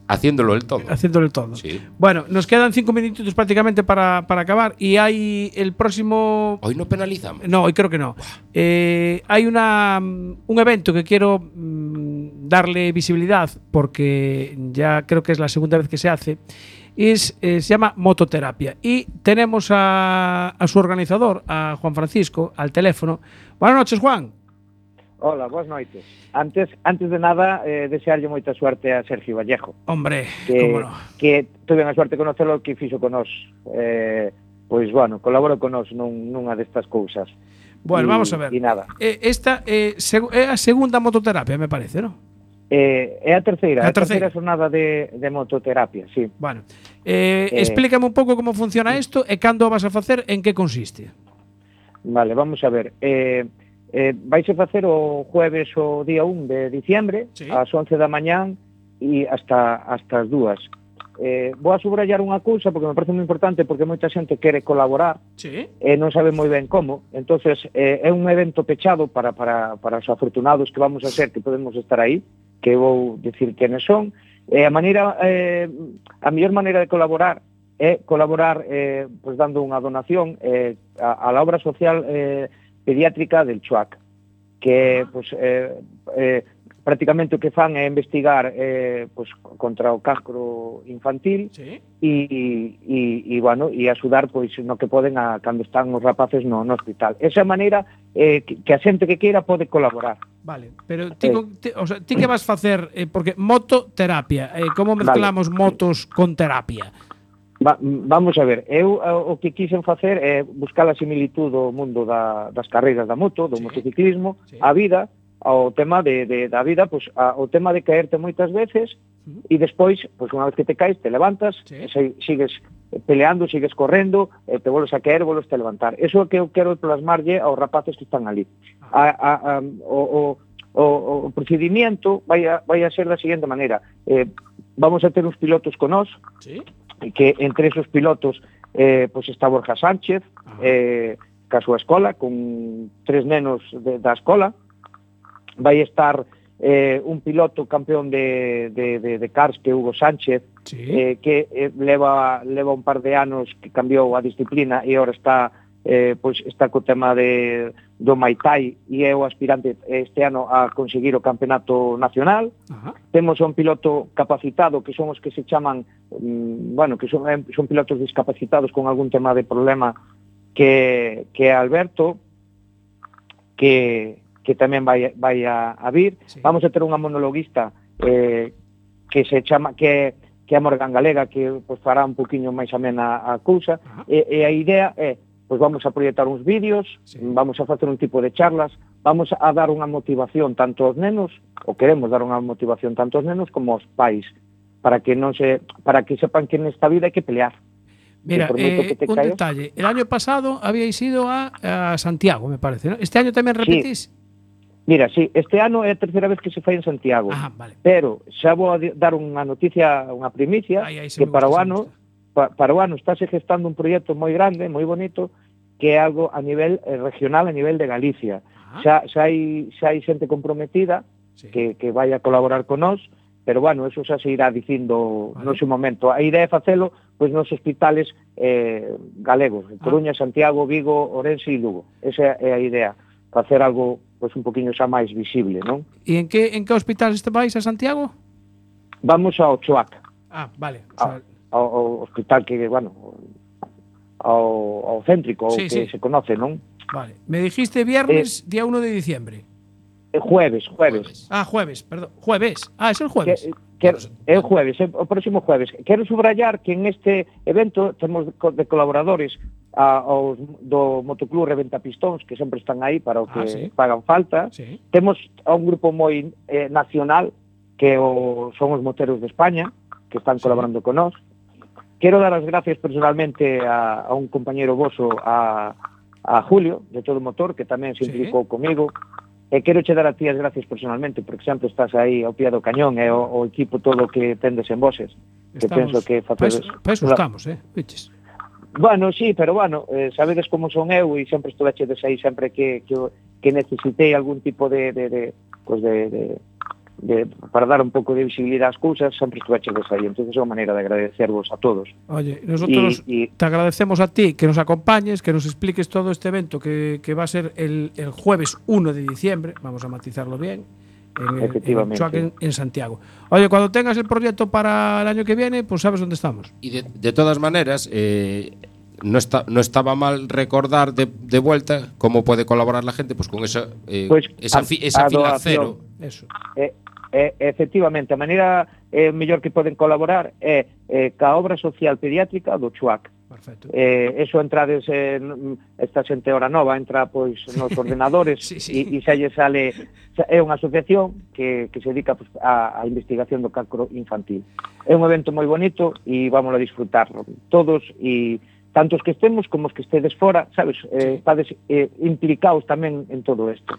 haciéndolo el todo. Haciéndolo el todo. Sí. Bueno, nos quedan cinco minutitos prácticamente para, para acabar y hay el próximo Hoy no penalizamos. No, hoy creo que no. Eh, hay una, mm, un evento que quiero mm, darle visibilidad porque ya creo que es la segunda vez que se hace es, eh, se llama Mototerapia. Y tenemos a, a su organizador, a Juan Francisco, al teléfono. Buenas noches, Juan. Hola, boas noites. Antes antes de nada, eh, desearlle moita suerte a Sergio Vallejo. Hombre, que, cómo no. Que tuve a suerte de conocelo que fixo con nós. Eh, pois, bueno, colaboro con nós nun, nunha destas cousas. Bueno, y, vamos a ver. E nada. Eh, esta eh, é a segunda mototerapia, me parece, non? Eh, é a terceira, a terceira, a terceira jornada de, de mototerapia, sí. Bueno, eh, eh, explícame un pouco como funciona isto e cando o vas a facer, en que consiste. Vale, vamos a ver. Eh, Eh, vaise facer o jueves o día 1 de diciembre sí. ás 11 da mañán e hasta hasta as 2. Eh, vou a subrayar unha cousa porque me parece moi importante porque moita xente quere colaborar sí. e eh, non sabe moi ben como entonces eh, é un evento pechado para, para, para os afortunados que vamos a ser que podemos estar aí que vou dicir quenes son e eh, a maneira eh, a mellor maneira de colaborar é colaborar eh, pues dando unha donación eh, a, a la obra social eh, pediátrica del Chuac, que pues, eh, eh, prácticamente o que fan é investigar eh, pues, contra o cancro infantil sí. e, e, e, bueno, e axudar pois, no que poden a, cando están os rapaces no, no hospital. Esa maneira eh, que, que a xente que queira pode colaborar. Vale, pero ti, eh, ti, o sea, ti que vas facer, eh, porque mototerapia, eh, como mezclamos vale. motos con terapia? Va, vamos a ver, eu o que quixen facer é buscar a similitud do mundo da, das carreiras da moto, do sí. motociclismo, sí. a vida, ao tema de, de da vida, pois, a, o tema de caerte moitas veces uh -huh. e despois, pois unha vez que te caes, te levantas, sí. e sigues peleando, sigues correndo, e te volves a caer, volves a levantar. Eso é que eu quero plasmarlle aos rapaces que están ali. Ah. A, a, a, o, o, o, o procedimiento vai a, vai a ser da seguinte maneira. Eh, vamos a ter uns pilotos con nós, sí que entre esos pilotos eh, pois está Borja Sánchez, eh, ca súa escola, con tres nenos de, da escola. Vai estar eh, un piloto campeón de, de, de, de Cars, que é Hugo Sánchez, sí. eh, que eh, leva, leva un par de anos que cambiou a disciplina e agora está eh, pois está co tema de do Maitai e é o aspirante este ano a conseguir o campeonato nacional. Ajá. Temos un piloto capacitado que son os que se chaman, mm, bueno, que son, eh, son pilotos discapacitados con algún tema de problema que, que é Alberto, que, que tamén vai, vai a, a vir. Sí. Vamos a ter unha monologuista eh, que se chama que que é Morgan Galega que pois, pues, fará un poquinho máis amena a cousa Ajá. e, e a idea é pois vamos a proyectar uns vídeos, sí. vamos a facer un tipo de charlas, vamos a dar unha motivación tanto aos nenos, ou queremos dar unha motivación tanto aos nenos como aos pais, para que non se para que sepan que nesta vida hai que pelear. Mira, eh, que un caias. detalle, el año pasado habíais ido a, a Santiago, me parece, ¿no? Este año tamén repetís? Sí. Mira, sí, este ano é a terceira vez que se fai en Santiago. Ah, vale. Pero xa vou dar unha noticia, unha primicia, ai, ai, que para o ano pa, para o ano estáse gestando un proxecto moi grande, moi bonito, que é algo a nivel eh, regional, a nivel de Galicia. Ajá. Xa, xa, hai, xa hai xente comprometida sí. que, que vai a colaborar con nós, pero bueno, eso xa se irá dicindo vale. no seu momento. A idea é facelo pois nos hospitales eh, galegos, ah. Coruña, Santiago, Vigo, Orense e Lugo. Esa é a idea, facer algo pois un poquinho xa máis visible, non? E en que en que hospital este vais a Santiago? Vamos ao Choac. Ah, vale. O ah. sea, ah, ao, ao hospital que, bueno, ao, ao céntrico sí, que sí. se conoce, non? Vale. Me dijiste viernes, eh, día 1 de diciembre. Eh, jueves, jueves, jueves. Ah, jueves, perdón. Jueves. Ah, es el jueves. Que, É o jueves, o próximo jueves. Quero subrayar que en este evento temos de colaboradores a, aos, do Motoclub Reventa Pistóns, que sempre están aí para o que ah, sí. pagan falta. Sí. Temos a un grupo moi eh, nacional, que o, son os moteros de España, que están sí. colaborando con nós. Quero dar as gracias personalmente a, a un compañero voso, a, a Julio, de Todo Motor, que tamén se implicou sí. comigo, e quero che dar a ti as gracias personalmente, porque sempre estás aí ao pie do cañón e o, o equipo todo que tendes en voces. Que penso que facedes... Pois, pois estamos, eh? Viches. Bueno, sí, pero bueno, eh, sabedes como son eu e sempre estuvechedes aí sempre que, que, que necesitei algún tipo de, de, de, pues de, de de, para dar un pouco de visibilidade ás cousas, sempre estuvechedes aí. Entón, é unha maneira de agradecervos a todos. Oye, nosotros Y- y- te agradecemos a ti que nos acompañes, que nos expliques todo este evento que, que va a ser el, el jueves 1 de diciembre, vamos a matizarlo bien, en, Efectivamente. en Chuac, en- en Santiago. Oye, cuando tengas el proyecto para el año que viene, pues sabes dónde estamos. Y de, de todas maneras, eh, no, está, no estaba mal recordar de, de vuelta cómo puede colaborar la gente pues con esa, eh, Pues, esa, a- fi- esa a fila cero. Eso. Eh, eh, efectivamente, a maneira eh, mellor que poden colaborar é eh, ca obra social pediátrica do CHUAC. Perfecto. Eh, eso entrades eh, esta xente hora nova entra pois nos ordenadores sí, sí. e, e xa lle sale é unha asociación que, que se dedica pues, a, a investigación do cancro infantil. É un evento moi bonito e vamos a disfrutar todos e tantos que estemos como os que estedes fora, sabes, eh, estades eh, implicados tamén en todo isto.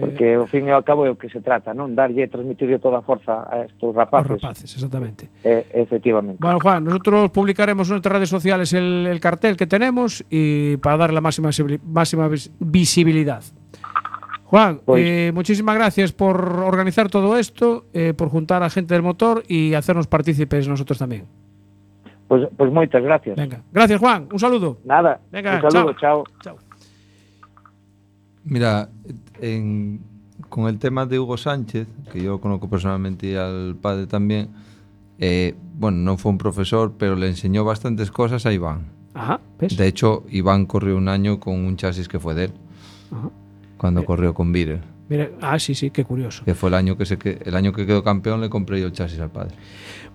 Porque ao fin e ao cabo é o que se trata, non? Darlle, transmitirle toda a forza a estos Os rapaces. rapaces, exactamente. Eh, efectivamente. Bueno, Juan, nosotros publicaremos en nuestras redes sociales el, el cartel que tenemos y para dar la máxima, máxima vis- visibilidad. Juan, Pues- eh, muchísimas gracias por organizar todo esto, eh, por juntar a gente del motor y hacernos partícipes nosotros también. Pois, pois moitas gracias. Venga, gracias Juan, un saludo. Nada, Venga, un saludo, chao. Chao. Mira, en- con el tema de Hugo Sánchez, que yo conozco personalmente y al padre también, eh, bueno, no fue un profesor, pero le enseñó bastantes cosas a Iván. Ajá, ¿ves? De hecho, Iván corrió un año con un chasis que fue de él, Ajá. cuando corrió con. Mira, ah, sí, sí, qué curioso. Que fue el año que, se, el año que quedó campeón, le compré yo el chasis al padre.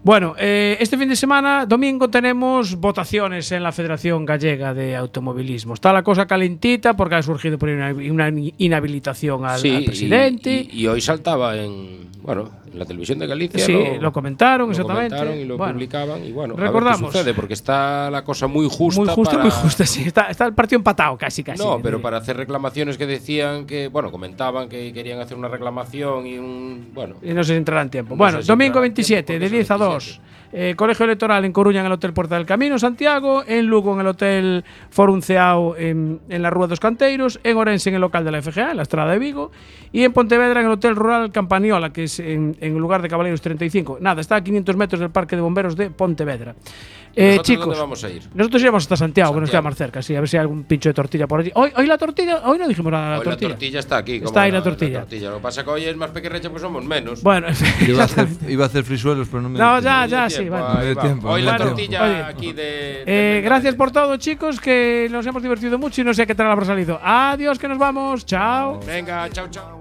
Bueno, eh, este fin de semana, domingo, tenemos votaciones en la Federación Gallega de Automovilismo. Está la cosa calentita porque ha surgido por una, una inhabilitación al, Sí, al y- presidente. Y, y hoy saltaba en, bueno, en la televisión de Galicia. Sí, lo comentaron, exactamente. comentaron y lo Bueno, publicaban. Y bueno, recordamos. A ver qué sucede, porque está la cosa muy justa. muy justa, para- muy justa, sí. Está, está el partido empatado casi, casi. No, pero para hacer reclamaciones que decían que, bueno, comentaban que querían hacer una reclamación y un, bueno, Y no si entrará en tiempo. No bueno, domingo entrará en 27, tiempo, de porque 10 a son 2. Eh, Colegio Electoral en Coruña en el Hotel Porta del Camino, Santiago, en Lugo en el Hotel Forunceao en, en la Rúa dos Canteiros, en Orense en el local de la FGA, en la Estrada de Vigo, y en Pontevedra en el Hotel Rural Campaniola, que es en, en el lugar de Caballeros 35. Nada, está a 500 metros del Parque de Bomberos de Pontevedra. Eh, ¿Nosotros chicos, dónde vamos a ir? nosotros iremos hasta Santiago, que nos queda Santiago. más cerca, sí, a ver si hay algún pincho de tortilla por allí. Hoy, hoy la tortilla, hoy no dijimos nada de la Hoy tortilla. la tortilla está aquí. Está ahí la tortilla. Lo que pasa es que hoy es más pequeña, pues somos menos. Bueno, iba a hacer, iba a hacer frisuelos, pero no me No, ya, ya, sí, tiempo, bueno. ahí No hay va. tiempo, Hoy la tortilla Oye, aquí de. Eh, gracias por todo, chicos, que nos hemos divertido mucho y no sé a qué tal habrá salido. Adiós, que nos vamos. Chao. Venga, chao, chao.